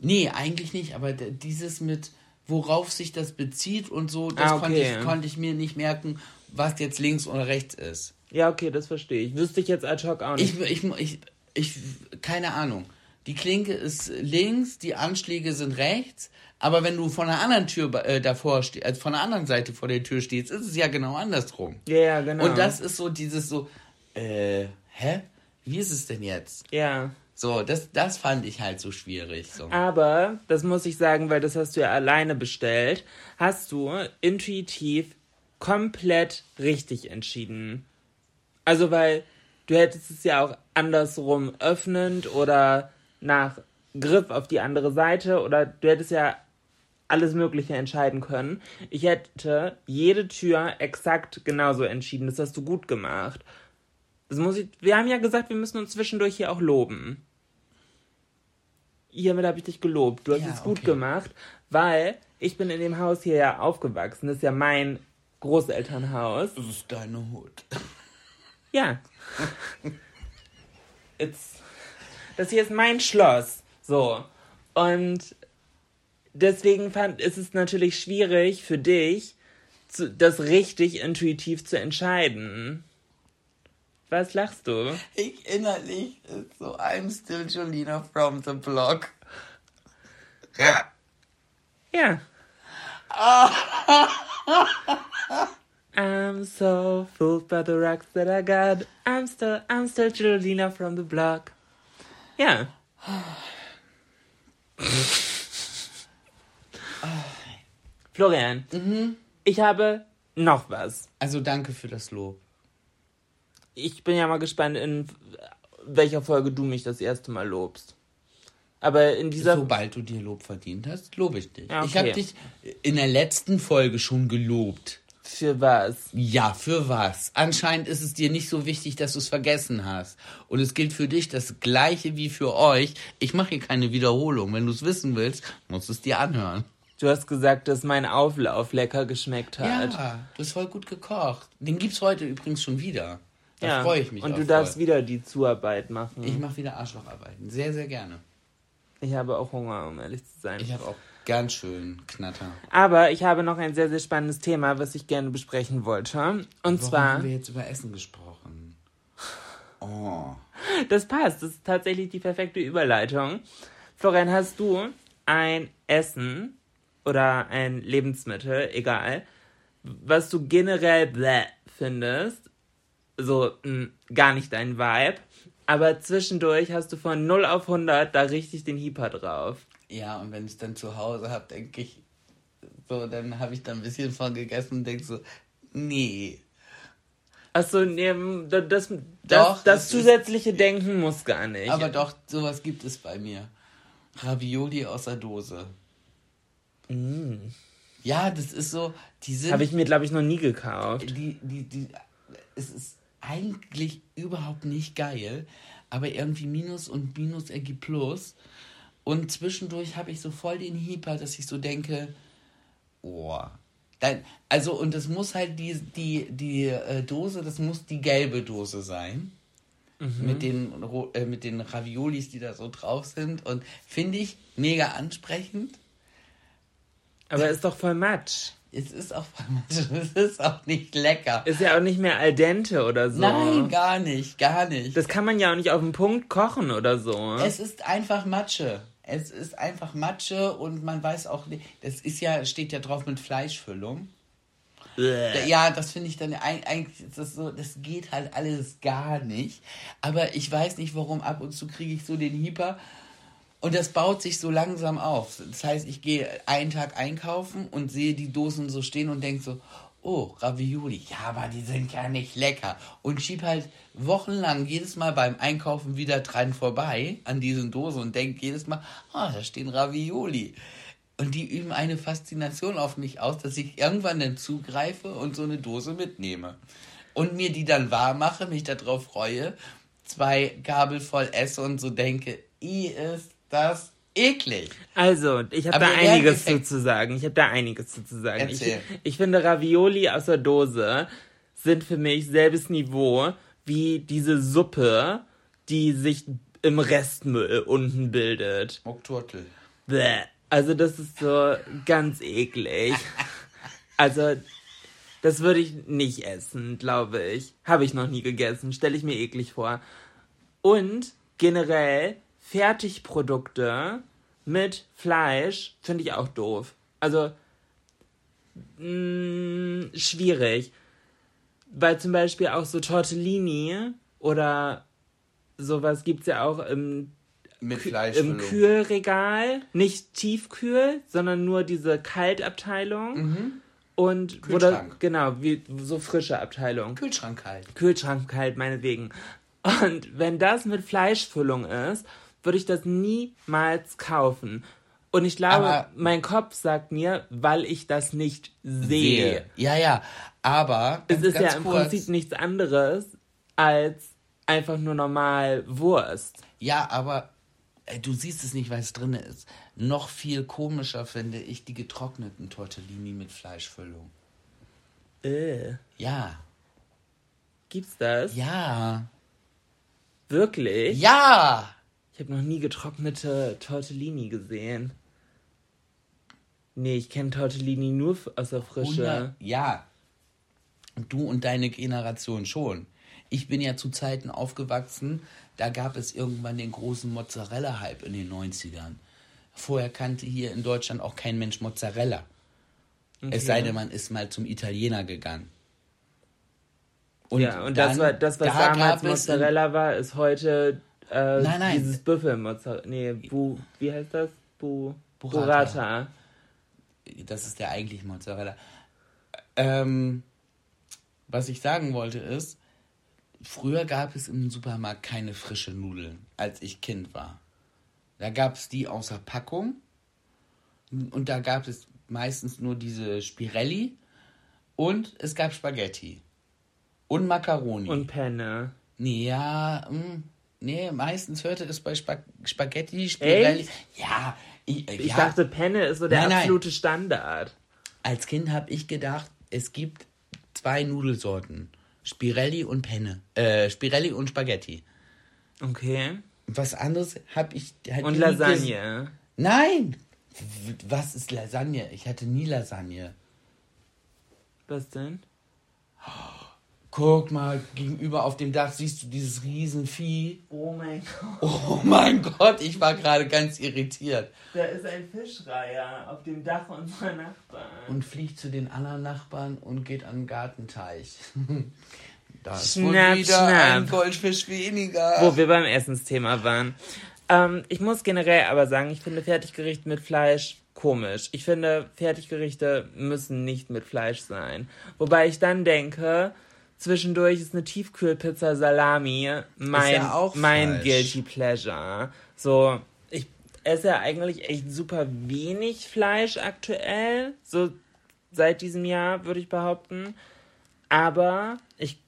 Nee, eigentlich nicht, aber dieses mit, worauf sich das bezieht und so, das Ah, okay. konnte, ich, konnte ich mir nicht merken, was jetzt links oder rechts ist. Ja, okay, das verstehe ich. Wüsste ich jetzt ad hoc auch nicht. Ich, ich, ich, ich, keine Ahnung. Die Klinke ist links, die Anschläge sind rechts, aber wenn du von der anderen Tür äh, davor stehst, also von der anderen Seite vor der Tür stehst, ist es ja genau andersrum. ja, ja, genau. Und das ist so dieses so, äh, hä? Wie ist es denn jetzt? Ja. So, das, das fand ich halt so schwierig. So. Aber, das muss ich sagen, weil das hast du ja alleine bestellt, hast du intuitiv komplett richtig entschieden. Also, weil du hättest es ja auch andersrum öffnend oder nach Griff auf die andere Seite oder du hättest ja alles Mögliche entscheiden können. Ich hätte jede Tür exakt genauso entschieden. Das hast du gut gemacht. Das muss ich, wir haben ja gesagt, wir müssen uns zwischendurch hier auch loben. Hiermit habe ich dich gelobt. Du hast Ja, es gut okay. gemacht, weil ich bin in dem Haus hier ja aufgewachsen. Das ist ja mein Großelternhaus. Das ist deine Hut. Ja. It's, das hier ist mein Schloss. So. Und deswegen fand, ist es natürlich schwierig für dich, zu, das richtig intuitiv zu entscheiden. Was lachst du? Ich innerlich ist so, I'm still Jolina from the block. Ja. I'm so fooled by the rocks that I got. I'm still, I'm still Julina from the block. Ja. Florian, ich habe noch was. Also danke für das Lob. Ich bin ja mal gespannt, in welcher Folge du mich das erste Mal lobst. Aber in dieser. Sobald du dir Lob verdient hast, lobe ich dich. Ja, Ich okay. habe dich in der letzten Folge schon gelobt. Für was? Ja, für was? Anscheinend ist es dir nicht so wichtig, dass du es vergessen hast. Und es gilt für dich das gleiche wie für euch. Ich mache hier keine Wiederholung. Wenn du es wissen willst, musst du es dir anhören. Du hast gesagt, dass mein Auflauf lecker geschmeckt hat. Ja, du hast voll gut gekocht. Den gibt's heute übrigens schon wieder. Da Ja, freue ich mich Und du darfst voll. wieder die Zuarbeit machen. Ich mache wieder Arschlocharbeiten. Sehr, sehr gerne. Ich habe auch Hunger, um ehrlich zu sein. Ich habe auch ganz schön Knatter. Aber ich habe noch ein sehr, sehr spannendes Thema, was ich gerne besprechen wollte. Und Warum zwar, haben wir jetzt über Essen gesprochen? Oh. das passt, das ist tatsächlich die perfekte Überleitung. Florian, hast du ein Essen oder ein Lebensmittel, egal, was du generell bläh findest, so mh, gar nicht dein Vibe, aber zwischendurch hast du von 0 auf 100 da richtig den Hieper drauf. Ja, und wenn ich es dann zu Hause habe, denke ich, so, dann habe ich da ein bisschen von gegessen und denke so, nee. Achso, nee, das, das, Doch, das, das ist- zusätzliche Denken muss gar nicht. Aber doch, sowas gibt es bei mir. Ravioli aus der Dose. Ja, das ist so, die sind. Habe ich mir, glaube ich, noch nie gekauft. die, die, die, es ist eigentlich überhaupt nicht geil, aber irgendwie Minus und Minus ergibt Plus. Und zwischendurch habe ich so voll den Hieper, dass ich so denke, oh. Dann, also, und das muss halt die, die, die äh, Dose, das muss die gelbe Dose sein. Mit, den, äh, mit den Raviolis, die da so drauf sind. Und finde ich mega ansprechend. Aber ist doch voll Matsch. Es ist auch, es ist auch nicht lecker. Ist ja auch nicht mehr al dente oder so. Nein, gar nicht, gar nicht. Das kann man ja auch nicht auf den Punkt kochen oder so. Es ist einfach Matsche. Es ist einfach Matsche und man weiß auch nicht, das ist ja, steht ja drauf mit Fleischfüllung. Ja, das finde ich dann eigentlich, das so, das geht halt alles gar nicht. Aber ich weiß nicht warum, ab und zu kriege ich so den Hieper und das baut sich so langsam auf. Das heißt, ich gehe einen Tag einkaufen und sehe die Dosen so stehen und denke so, oh, Ravioli, ja, aber die sind ja nicht lecker. Und schieb halt wochenlang jedes Mal beim Einkaufen wieder dran vorbei an diesen Dosen und denke jedes Mal, ah, da stehen Ravioli. Und die üben eine Faszination auf mich aus, dass ich irgendwann dann zugreife und so eine Dose mitnehme. Und mir die dann warm mache, mich darauf freue, zwei Gabel voll esse und so denke, i ist das eklig. Also, ich habe da einiges zu, zu sagen. Ich habe da einiges zu, zu sagen. Ich, ich finde, Ravioli aus der Dose sind für mich selbes Niveau wie diese Suppe, die sich im Restmüll unten bildet. Okturtel. Bäh. Also, das ist so ganz eklig. Also, das würde ich nicht essen, glaube ich. Habe ich noch nie gegessen. Stelle ich mir eklig vor. Und generell Fertigprodukte mit Fleisch finde ich auch doof. Also, mh, schwierig. Weil zum Beispiel auch so Tortellini oder sowas gibt es ja auch im Mit Kü- im Kühlregal, nicht tiefkühl, sondern nur diese Kaltabteilung. Und Mhm. Kühlschrank. genau, wie so frische Abteilung. Kühlschrank halt. Kühlschrank kalt, meinetwegen. Und wenn das mit Fleischfüllung ist, würde ich das niemals kaufen. Und ich glaube, Aber- mein Kopf sagt mir, weil ich das nicht sehe. Ja, ja. Aber Es ist ja im kurz, Prinzip nichts anderes als einfach nur normal Wurst. Ja, aber äh, du siehst es nicht, weil es drin ist. Noch viel komischer finde ich die getrockneten Tortellini mit Fleischfüllung. Äh, Ja. gibt's das? Ja. Wirklich? Ja. Ich habe noch nie getrocknete Tortellini gesehen. Nee, ich kenne Tortellini nur aus der Frische. Ja. Und du und deine Generation schon. Ich bin ja zu Zeiten aufgewachsen, da gab es irgendwann den großen Mozzarella-Hype in den 90ern. Vorher kannte hier in Deutschland auch kein Mensch Mozzarella. Es sei denn, man ist mal zum Italiener gegangen. ja, und das, dann- war, das, was da damals Mozzarella war, ist heute äh, Nein, nein. dieses Büffelmozzarella. Nee, Bu, wie heißt das? Bu, Burrata. Burrata. Das ist der eigentliche Mozzarella. Ähm, was ich sagen wollte ist, früher gab es im Supermarkt keine frische Nudeln, als ich Kind war. Da gab es die außer Packung und da gab es meistens nur diese Spirelli und es gab Spaghetti und Macaroni. Und Penne. nee, ja, mh, nee, meistens hörte es bei Spag Spaghetti, Spirelli. Echt? Ja, ich, Ich ja, dachte, Penne ist so der Nein, nein. absolute Standard. als Kind habe ich gedacht, es gibt zwei Nudelsorten. Spirelli und Penne. Äh, Spirelli und Spaghetti. Okay. Was anderes habe ich halt Und Lasagne. Nein! Was ist Lasagne? Ich hatte nie Lasagne. Was denn? Guck mal, gegenüber auf dem Dach siehst du dieses Riesenvieh. Oh mein Gott. Oh mein Gott, ich war gerade ganz irritiert. Da ist ein Fischreiher auf dem Dach unserer Nachbarn. Und fliegt zu den anderen Nachbarn und geht an den Gartenteich. Da ist Schnapp, wieder ein schnapp. Goldfisch weniger. Wo wir beim Essensthema waren. Ähm, ich muss generell aber sagen, ich finde Fertiggerichte mit Fleisch komisch. Ich finde, Fertiggerichte müssen nicht mit Fleisch sein. Wobei ich dann denke, zwischendurch ist eine Tiefkühlpizza Salami mein, ja mein falsch. Guilty Pleasure. So, ich esse ja eigentlich echt super wenig Fleisch aktuell. So seit diesem Jahr, würde ich behaupten. Aber ich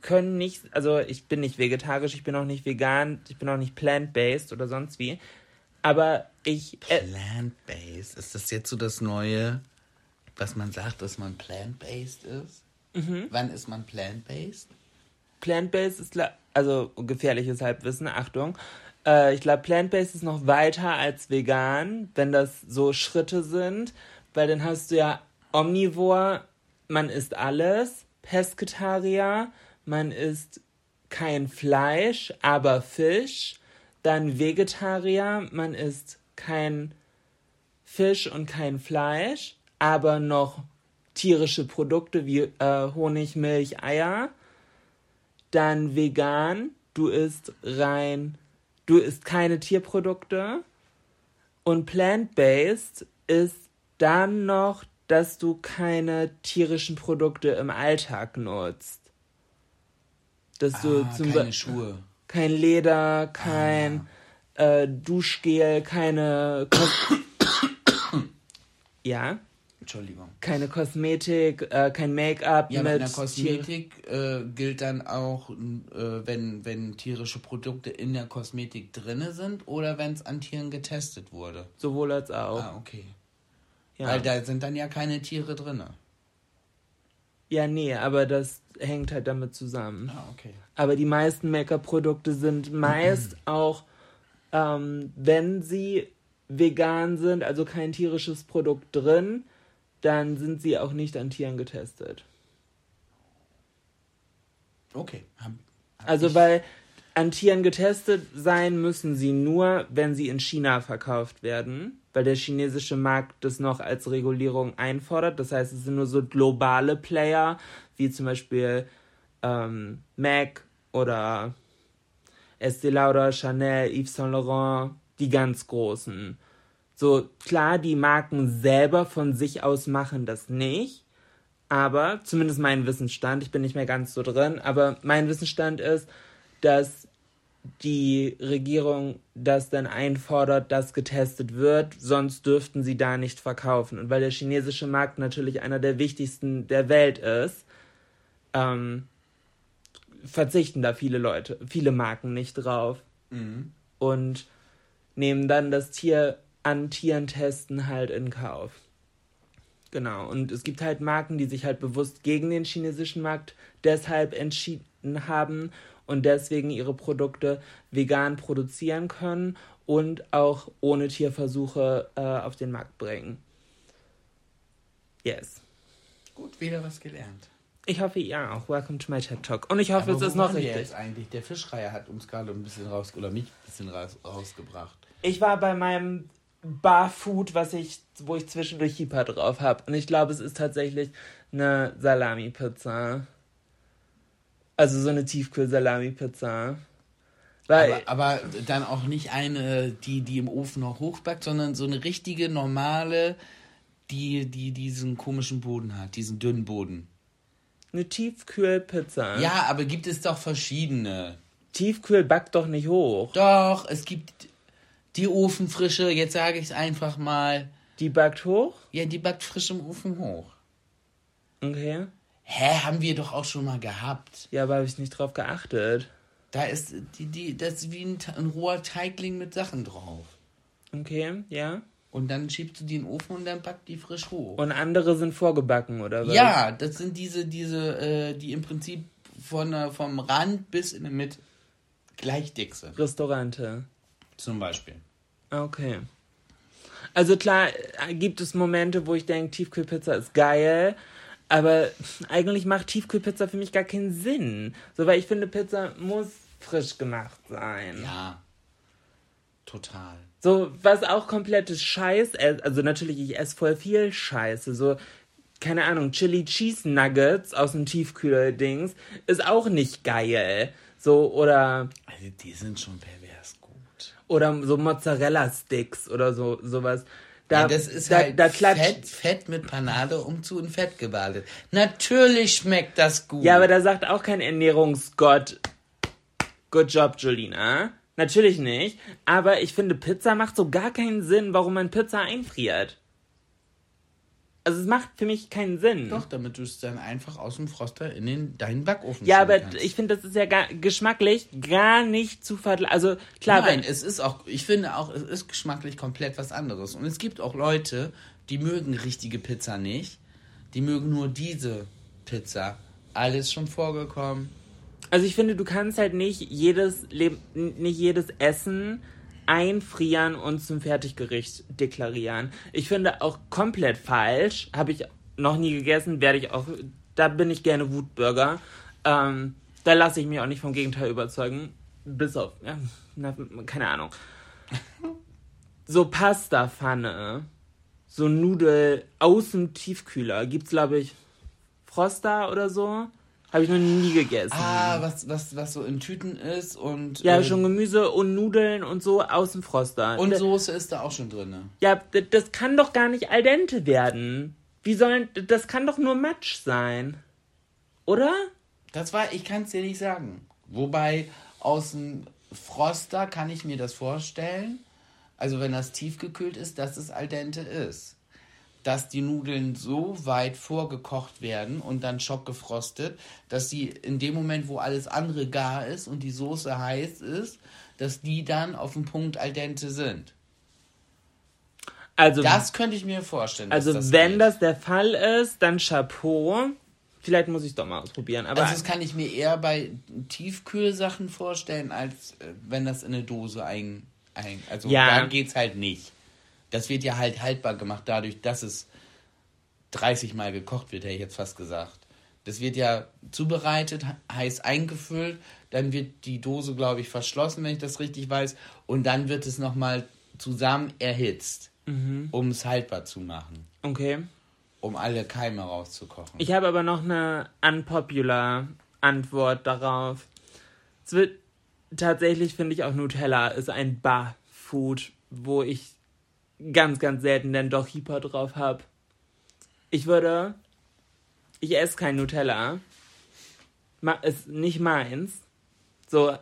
kann nicht, also ich bin nicht vegetarisch, ich bin auch nicht vegan, ich bin auch nicht plant-based oder sonst wie. Aber ich. Äh, Plant-based. Ist das jetzt so das Neue, was man sagt, dass man plant-based ist? Mhm. Wann ist man plant-based? Plant-based ist, also gefährliches Halbwissen, Achtung. Äh, ich glaube, Plant-based ist noch weiter als vegan, wenn das so Schritte sind, weil dann hast du ja Omnivore, man isst alles, Pesketarier, man isst kein Fleisch, aber Fisch, dann Vegetarier, man isst kein Fisch und kein Fleisch, aber noch tierische Produkte wie äh, Honig, Milch, Eier. Dann vegan, du isst rein, du isst keine Tierprodukte. Und plant-based ist dann noch, dass du keine tierischen Produkte im Alltag nutzt. Dass du Ah, zum keine Be- Schuhe. kein Leder, kein äh, Duschgel, keine ja, Entschuldigung. keine Kosmetik, äh, kein Make-up Ja, mit einer Tier- Kosmetik äh, gilt dann auch, äh, wenn, wenn tierische Produkte in der Kosmetik drinne sind oder wenn es an Tieren getestet wurde. sowohl als auch. Ah, okay. ja. Weil da sind dann ja keine Tiere drinne. Ja, nee, aber das hängt halt damit zusammen. Ah, okay. Aber die meisten Make-up-Produkte sind meist auch, ähm, wenn sie vegan sind, also kein tierisches Produkt drin, dann sind sie auch nicht an Tieren getestet. Okay. Hab, hab Also weil an Tieren getestet sein müssen sie nur, wenn sie in China verkauft werden, weil der chinesische Markt das noch als Regulierung einfordert. Das heißt, es sind nur so globale Player, wie zum Beispiel ähm, MAC oder Estée Lauder, Chanel, Yves Saint Laurent, die ganz großen. So, klar, die Marken selber von sich aus machen das nicht, aber zumindest mein Wissensstand, ich bin nicht mehr ganz so drin, aber mein Wissensstand ist, dass die Regierung das dann einfordert, dass getestet wird, sonst dürften sie da nicht verkaufen. Und weil der chinesische Markt natürlich einer der wichtigsten der Welt ist, ähm, verzichten da viele Leute, viele Marken nicht drauf und nehmen dann das Tier an Tieren testen halt in Kauf. Genau, und es gibt halt Marken, die sich halt bewusst gegen den chinesischen Markt deshalb entschieden haben und deswegen ihre Produkte vegan produzieren können und auch ohne Tierversuche äh, auf den Markt bringen. Yes. Gut, wieder was gelernt. Ich hoffe, ihr auch. Welcome to my TED Talk. Und ich hoffe, Aber es ist noch richtig. jetzt eigentlich? Der Fischreiher hat uns gerade ein bisschen raus oder mich ein bisschen raus, rausgebracht. Ich war bei meinem Barfood, was ich, wo ich zwischendurch Hyper drauf habe. Und ich glaube, es ist tatsächlich eine Salami-Pizza. Also so eine Tiefkühl-Salami-Pizza. Aber, aber dann auch nicht eine, die, die im Ofen noch hochbackt, sondern so eine richtige, normale, die, die diesen komischen Boden hat, diesen dünnen Boden. eine Tiefkühl-Pizza. Ja, aber gibt es doch verschiedene. Tiefkühl backt doch nicht hoch. Doch, es gibt die Ofenfrische, jetzt sage ich es einfach mal. Die backt hoch? Ja, die backt frisch im Ofen hoch. Okay. Hä, haben wir doch auch schon mal gehabt. Ja, aber habe ich nicht drauf geachtet. Da ist die, die, das ist wie ein, ein roher Teigling mit Sachen drauf. Okay, ja. Und dann schiebst du die in den Ofen und dann backt die frisch hoch. Und andere sind vorgebacken, oder was? Ja, das sind diese, diese, äh, die im Prinzip von, der- vom Rand bis in die Mitte gleich dick sind. Restaurante. Zum Beispiel. Okay. Also klar, äh, gibt es Momente, wo ich denke, Tiefkühlpizza ist geil, aber eigentlich macht Tiefkühlpizza für mich gar keinen Sinn. So, weil ich finde, Pizza muss frisch gemacht sein. Ja. Total. So, was auch komplettes Scheiß, äh, also natürlich, ich esse voll viel Scheiße, so, keine Ahnung, Chili Cheese Nuggets aus dem Tiefkühldings ist auch nicht geil. So, oder, Also die sind schon pervers. Oder so Mozzarella Sticks oder so, sowas. Da, ja, das ist da, halt da klatscht, Fett, Fett mit Panade umzu in Fett gebadet. Natürlich schmeckt das gut. Ja, aber da sagt auch kein Ernährungsgott, good job, Julina. Natürlich nicht. Aber ich finde, Pizza macht so gar keinen Sinn, warum man Pizza einfriert. Also es macht für mich keinen Sinn. Doch, damit du es dann einfach aus dem Froster in den, deinen Backofen Ja, aber kannst. ich finde, das ist ja gar, geschmacklich gar nicht zu vergleichen. Also klar, Nein, es ist auch, ich finde auch, es ist geschmacklich komplett was anderes. Und es gibt auch Leute, die mögen richtige Pizza nicht. Die mögen nur diese Pizza. Alles schon vorgekommen. also ich finde, du kannst halt nicht jedes Leb nicht jedes Essen einfrieren und zum Fertiggericht deklarieren. Ich finde auch komplett falsch, habe ich noch nie gegessen, werde ich auch, da bin ich gerne Wutbürger. Ähm, da lasse ich mich auch nicht vom Gegenteil überzeugen. Bis auf, ja, na, keine Ahnung. So Pastapfanne, so Nudel aus dem Tiefkühler, gibt's glaube ich Froster oder so. Habe ich noch nie gegessen. Ah, was, was, was so in Tüten ist und. Ja, äh, schon Gemüse und Nudeln und so aus dem Froster. Und D- Soße ist da auch schon drin. Ja, d- das kann doch gar nicht al dente werden. Wie sollen, das kann doch nur Matsch sein. Oder? Das war, ich kann es dir nicht sagen. Wobei aus dem Froster kann ich mir das vorstellen. Also wenn das tiefgekühlt ist, dass es al dente ist. Dass die Nudeln so weit vorgekocht werden und dann schockgefrostet, dass sie in dem Moment, wo alles andere gar ist und die Soße heiß ist, dass die dann auf dem Punkt al dente sind. Also, Das könnte ich mir vorstellen. also das wenn geht. das der Fall ist, dann Chapeau. Vielleicht muss ich es doch mal ausprobieren. Aber Also das kann ich mir eher bei Tiefkühlsachen vorstellen, als äh, wenn das in eine Dose ein... ein also Ja. da geht's halt nicht. Das wird ja halt haltbar gemacht dadurch, dass es 30 Mal gekocht wird, hätte ich jetzt fast gesagt. Das wird ja zubereitet, he- heiß eingefüllt, dann wird die Dose, glaube ich, verschlossen, wenn ich das richtig weiß, und dann wird es nochmal zusammen erhitzt, um es haltbar zu machen, okay. um alle Keime rauszukochen. Ich habe aber noch eine unpopular Antwort darauf. Es wird tatsächlich finde ich auch Nutella ist ein Bar-Food, wo ich ganz, ganz selten dann doch Hyper drauf habe. Ich würde. Ich esse kein Nutella. Ma ist nicht meins. So.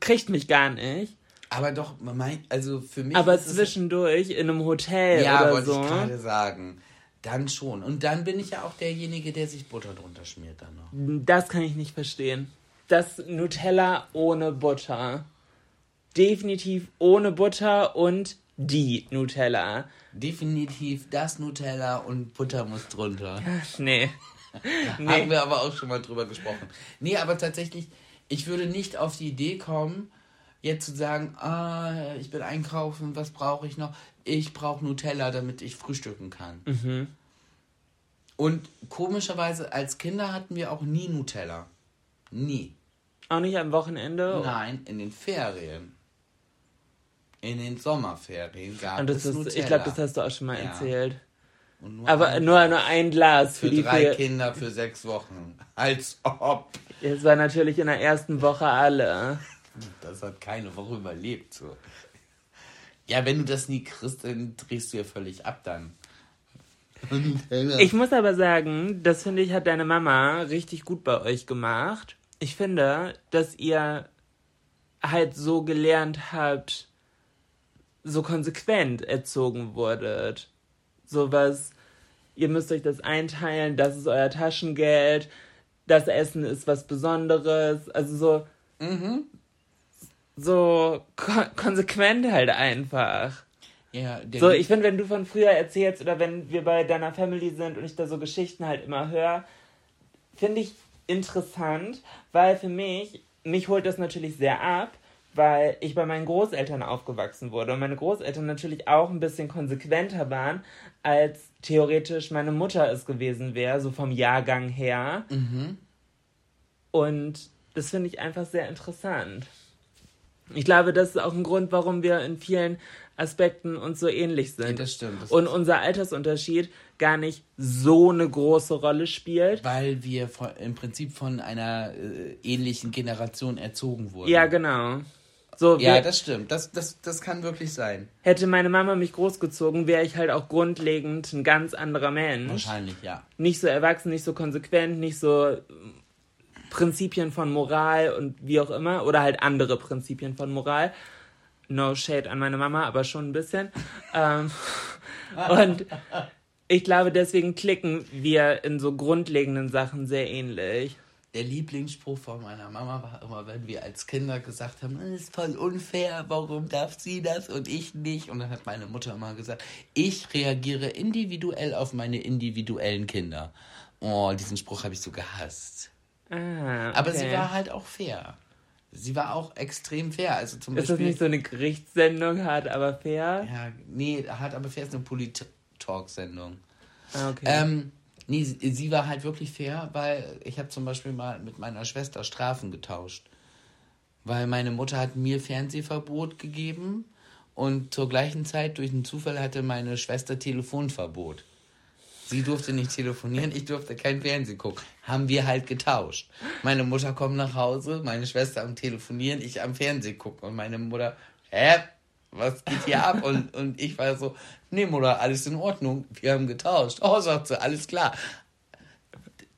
Kriegt mich gar nicht. Aber doch, mein, also für mich Aber ist es- zwischendurch in einem Hotel Ja, oder wollte so. ich gerade sagen. Dann schon. Und dann bin ich ja auch derjenige, der sich Butter drunter schmiert dann noch. Das kann ich nicht verstehen. Das Nutella ohne Butter. Definitiv ohne Butter und die Nutella. Definitiv das Nutella und Butter muss drunter. Nee. Haben Nee. wir aber auch schon mal drüber gesprochen. Nee, aber tatsächlich, ich würde nicht auf die Idee kommen, jetzt zu sagen, ah, ich bin einkaufen, was brauche ich noch? Ich brauche Nutella, damit ich frühstücken kann. Mhm. Und komischerweise, als Kinder hatten wir auch nie Nutella. Nie. Auch nicht am Wochenende. Nein, in den Ferien. In den Sommerferien gab Und das es ist, Nutella. ich glaube, das hast du auch schon mal Ja. erzählt. Und nur Aber ein- nur, nur ein Glas für, für die drei für, Kinder für sechs Wochen. Als ob. Es war natürlich in der ersten Woche alle. Das hat keine Woche überlebt. So. Ja, wenn du das nie kriegst, dann drehst du ja völlig ab dann. Ich muss aber sagen, das finde ich, hat deine Mama richtig gut bei euch gemacht. Ich finde, dass ihr halt so gelernt habt, so konsequent erzogen wurdet. Sowas, ihr müsst euch das einteilen, das ist euer Taschengeld, das Essen ist was Besonderes. Also so, so ko konsequent halt einfach. ja, So, ich finde, wenn du von früher erzählst oder wenn wir bei deiner Family sind und ich da so Geschichten halt immer höre, finde ich interessant, weil für mich, mich holt das natürlich sehr ab, weil ich bei meinen Großeltern aufgewachsen wurde und meine Großeltern natürlich auch ein bisschen konsequenter waren, als theoretisch meine Mutter es gewesen wäre, so vom Jahrgang her. Und das finde ich einfach sehr interessant. Ich glaube, das ist auch ein Grund, warum wir in vielen Aspekten uns so ähnlich sind. Ja, das stimmt, das und unser Altersunterschied gar nicht so eine große Rolle spielt. weil wir von, im Prinzip von einer äh, ähnlichen Generation erzogen wurden. Ja, genau. So, Ja, das stimmt. Das, das, das kann wirklich sein. hätte meine Mama mich großgezogen, wäre ich halt auch grundlegend ein ganz anderer Mensch. Wahrscheinlich, ja. Nicht so erwachsen, nicht so konsequent, nicht so äh, Prinzipien von Moral und wie auch immer, oder halt andere Prinzipien von Moral. No shade an meine Mama, aber schon ein bisschen. ähm, und ich glaube, deswegen klicken wir in so grundlegenden Sachen sehr ähnlich. Der Lieblingsspruch von meiner Mama war immer, wenn wir als Kinder gesagt haben, das ist voll unfair, warum darf sie das und ich nicht? Und dann hat meine Mutter immer gesagt, ich reagiere individuell auf meine individuellen Kinder. Oh, diesen Spruch habe ich so gehasst. Ah, okay. Aber sie war halt auch fair. Sie war auch extrem fair. Also zum Ist das Beispiel, nicht so eine Gerichtssendung, hart aber fair? Ja, nee, hart aber fair ist eine Polit-Talk-Sendung. Ah, okay. Ähm, nee, sie, sie war halt wirklich fair, weil ich habe zum Beispiel mal mit meiner Schwester Strafen getauscht. Weil meine Mutter hat mir Fernsehverbot gegeben und zur gleichen Zeit durch einen Zufall hatte meine Schwester Telefonverbot. Sie durfte nicht telefonieren, ich durfte kein Fernsehen gucken. Haben wir halt getauscht. Meine Mutter kommt nach Hause, meine Schwester am Telefonieren, ich am Fernsehen gucken. Und meine Mutter, hä? Was geht hier ab? Und, und ich war so, nee, Mutter, alles in Ordnung. Wir haben getauscht. Oh, sagt sie, alles klar.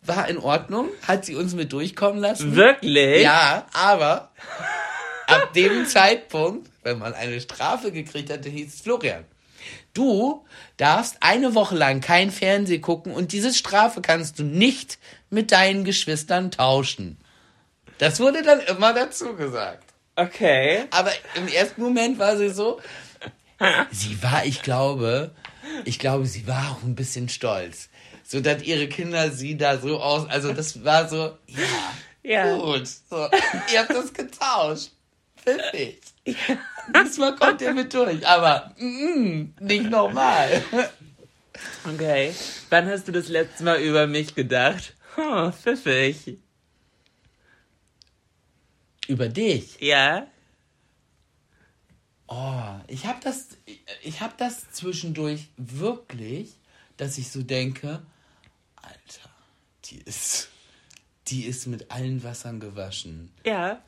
War in Ordnung, hat sie uns mit durchkommen lassen. Wirklich? Ja, aber ab dem Zeitpunkt, wenn man eine Strafe gekriegt hatte, hieß es Florian. Du darfst eine Woche lang kein Fernsehen gucken und diese Strafe kannst du nicht mit deinen Geschwistern tauschen. Das wurde dann immer dazu gesagt. Okay. Aber im ersten Moment war sie so, sie war, ich glaube, ich glaube, sie war auch ein bisschen stolz. So, dass ihre Kinder sie da so aus, also das war so, ja, Ja. gut, so, ihr habt das getauscht. Pfiffig. Diesmal kommt ihr mit durch, aber mm, nicht normal. Okay. Wann hast du das letzte Mal über mich gedacht? Oh, pfiffig. Über dich. Ja? Oh, ich habe das, ich habe das zwischendurch wirklich, dass ich so denke, Alter, die ist, die ist mit allen Wassern gewaschen. Ja.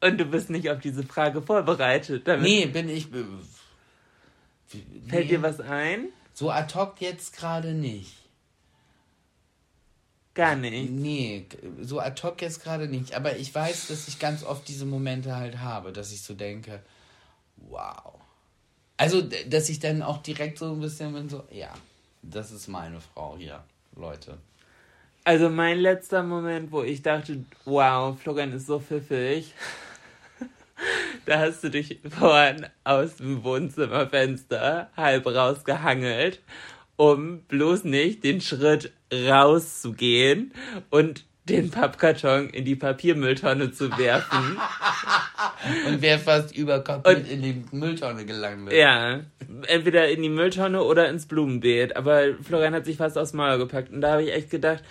Und du bist nicht auf diese Frage vorbereitet. Damit Nee, bin ich. äh, Fällt nee, dir was ein? So ad hoc jetzt gerade nicht. Gar nicht. Nee, so ad hoc jetzt gerade nicht. Aber ich weiß, dass ich ganz oft diese Momente halt habe, dass ich so denke, wow. Also, dass ich dann auch direkt so ein bisschen bin, so, ja, das ist meine Frau hier, Leute. Also mein letzter Moment, wo ich dachte, wow, Florian ist so pfiffig. Da hast du dich vorhin aus dem Wohnzimmerfenster halb rausgehangelt, um bloß nicht den Schritt rauszugehen und den Pappkarton in die Papiermülltonne zu werfen. Und wäre fast überkaputt Und- in die Mülltonne gelandet. Ja, entweder in die Mülltonne oder ins Blumenbeet. Aber Florian hat sich fast aufs Maul gepackt. Und da habe ich echt gedacht,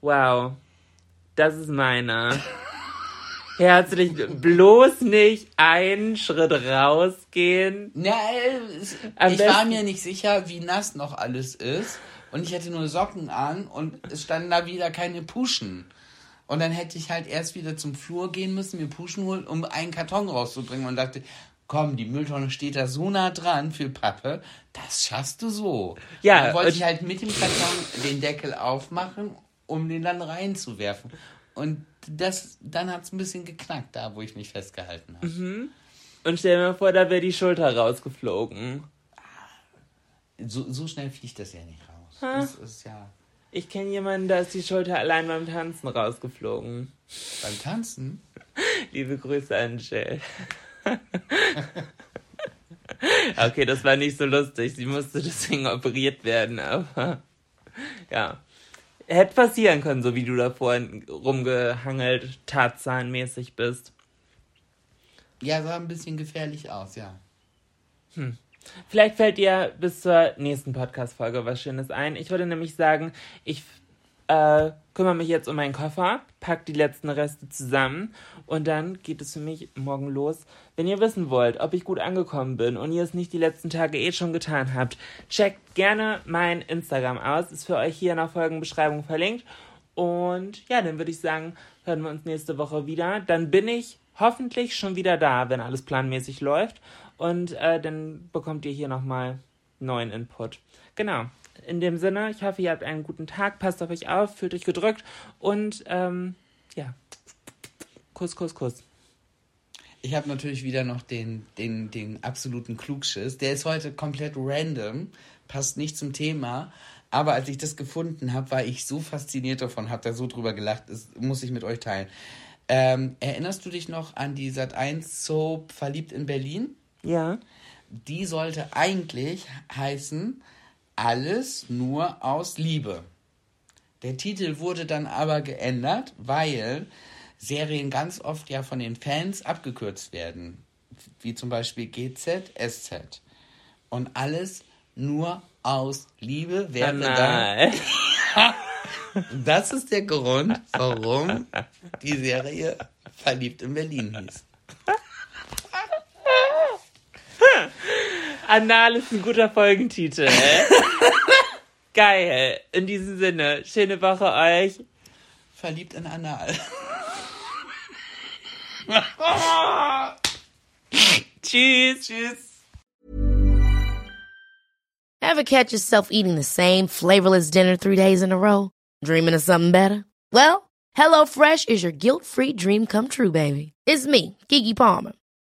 wow, das ist meiner. Herzlich, bloß nicht einen Schritt rausgehen. Na, Am ich war mir nicht sicher, wie nass noch alles ist. Und ich hatte nur Socken an und es standen da wieder keine Puschen. Und dann hätte ich halt erst wieder zum Flur gehen müssen, mir Puschen holen, um einen Karton rauszubringen. Und dachte, komm, die Mülltonne steht da so nah dran für Pappe, das schaffst du so. Ja, Und dann wollte ich halt mit dem Karton den Deckel aufmachen, um den dann reinzuwerfen. Und das, dann hat es ein bisschen geknackt, da wo ich mich festgehalten habe. Und stell dir mal vor, da wäre die Schulter rausgeflogen. So, so schnell fliegt das ja nicht raus. Das ist ja Ich kenne jemanden, da ist die Schulter allein beim Tanzen rausgeflogen. beim Tanzen. Liebe Grüße an Jill. okay, das war nicht so lustig. Sie musste deswegen operiert werden, aber ja. Hätte passieren können, so wie du da vorhin rumgehangelt, tatzahnmäßig bist. Ja, sah ein bisschen gefährlich aus, ja. Vielleicht fällt dir bis zur nächsten Podcast-Folge was Schönes ein. Ich würde nämlich sagen, ich äh, kümmere mich jetzt um meinen Koffer, pack die letzten Reste zusammen und dann geht es für mich morgen los. Wenn ihr wissen wollt, ob ich gut angekommen bin und ihr es nicht die letzten Tage eh schon getan habt, checkt gerne mein Instagram aus. Ist für euch hier in der Folgenbeschreibung verlinkt. Und ja, dann würde ich sagen, hören wir uns nächste Woche wieder. Dann bin ich hoffentlich schon wieder da, wenn alles planmäßig läuft. Und äh, dann bekommt ihr hier nochmal neuen Input. Genau. In dem Sinne, ich hoffe, ihr habt einen guten Tag, passt auf euch auf, fühlt euch gedrückt und ähm, ja. Kuss, Kuss, Kuss. Ich habe natürlich wieder noch den, den, den absoluten Klugschiss. Der ist heute komplett random, passt nicht zum Thema. Aber als ich das gefunden habe, war ich so fasziniert davon, habe da so drüber gelacht. Das muss ich mit euch teilen. Ähm, erinnerst du dich noch an die Sat1 Soap Verliebt in Berlin? Ja. Die sollte eigentlich heißen Alles nur aus Liebe. Der Titel wurde dann aber geändert, weil Serien ganz oft ja von den Fans abgekürzt werden. Wie zum Beispiel GZ, SZ. Und alles nur aus Liebe wäre Anal. dann. Das ist der Grund, warum die Serie Verliebt in Berlin hieß. Anal ist ein guter Folgentitel. Geil. In diesem Sinne, schöne Woche euch. Verliebt in Anal. Tschüss. Tschüss. Ever catch yourself eating the same flavorless dinner three days in a row? Dreaming of something better? Well, HelloFresh is your guilt-free dream come true, baby. It's me, Kiki Palmer.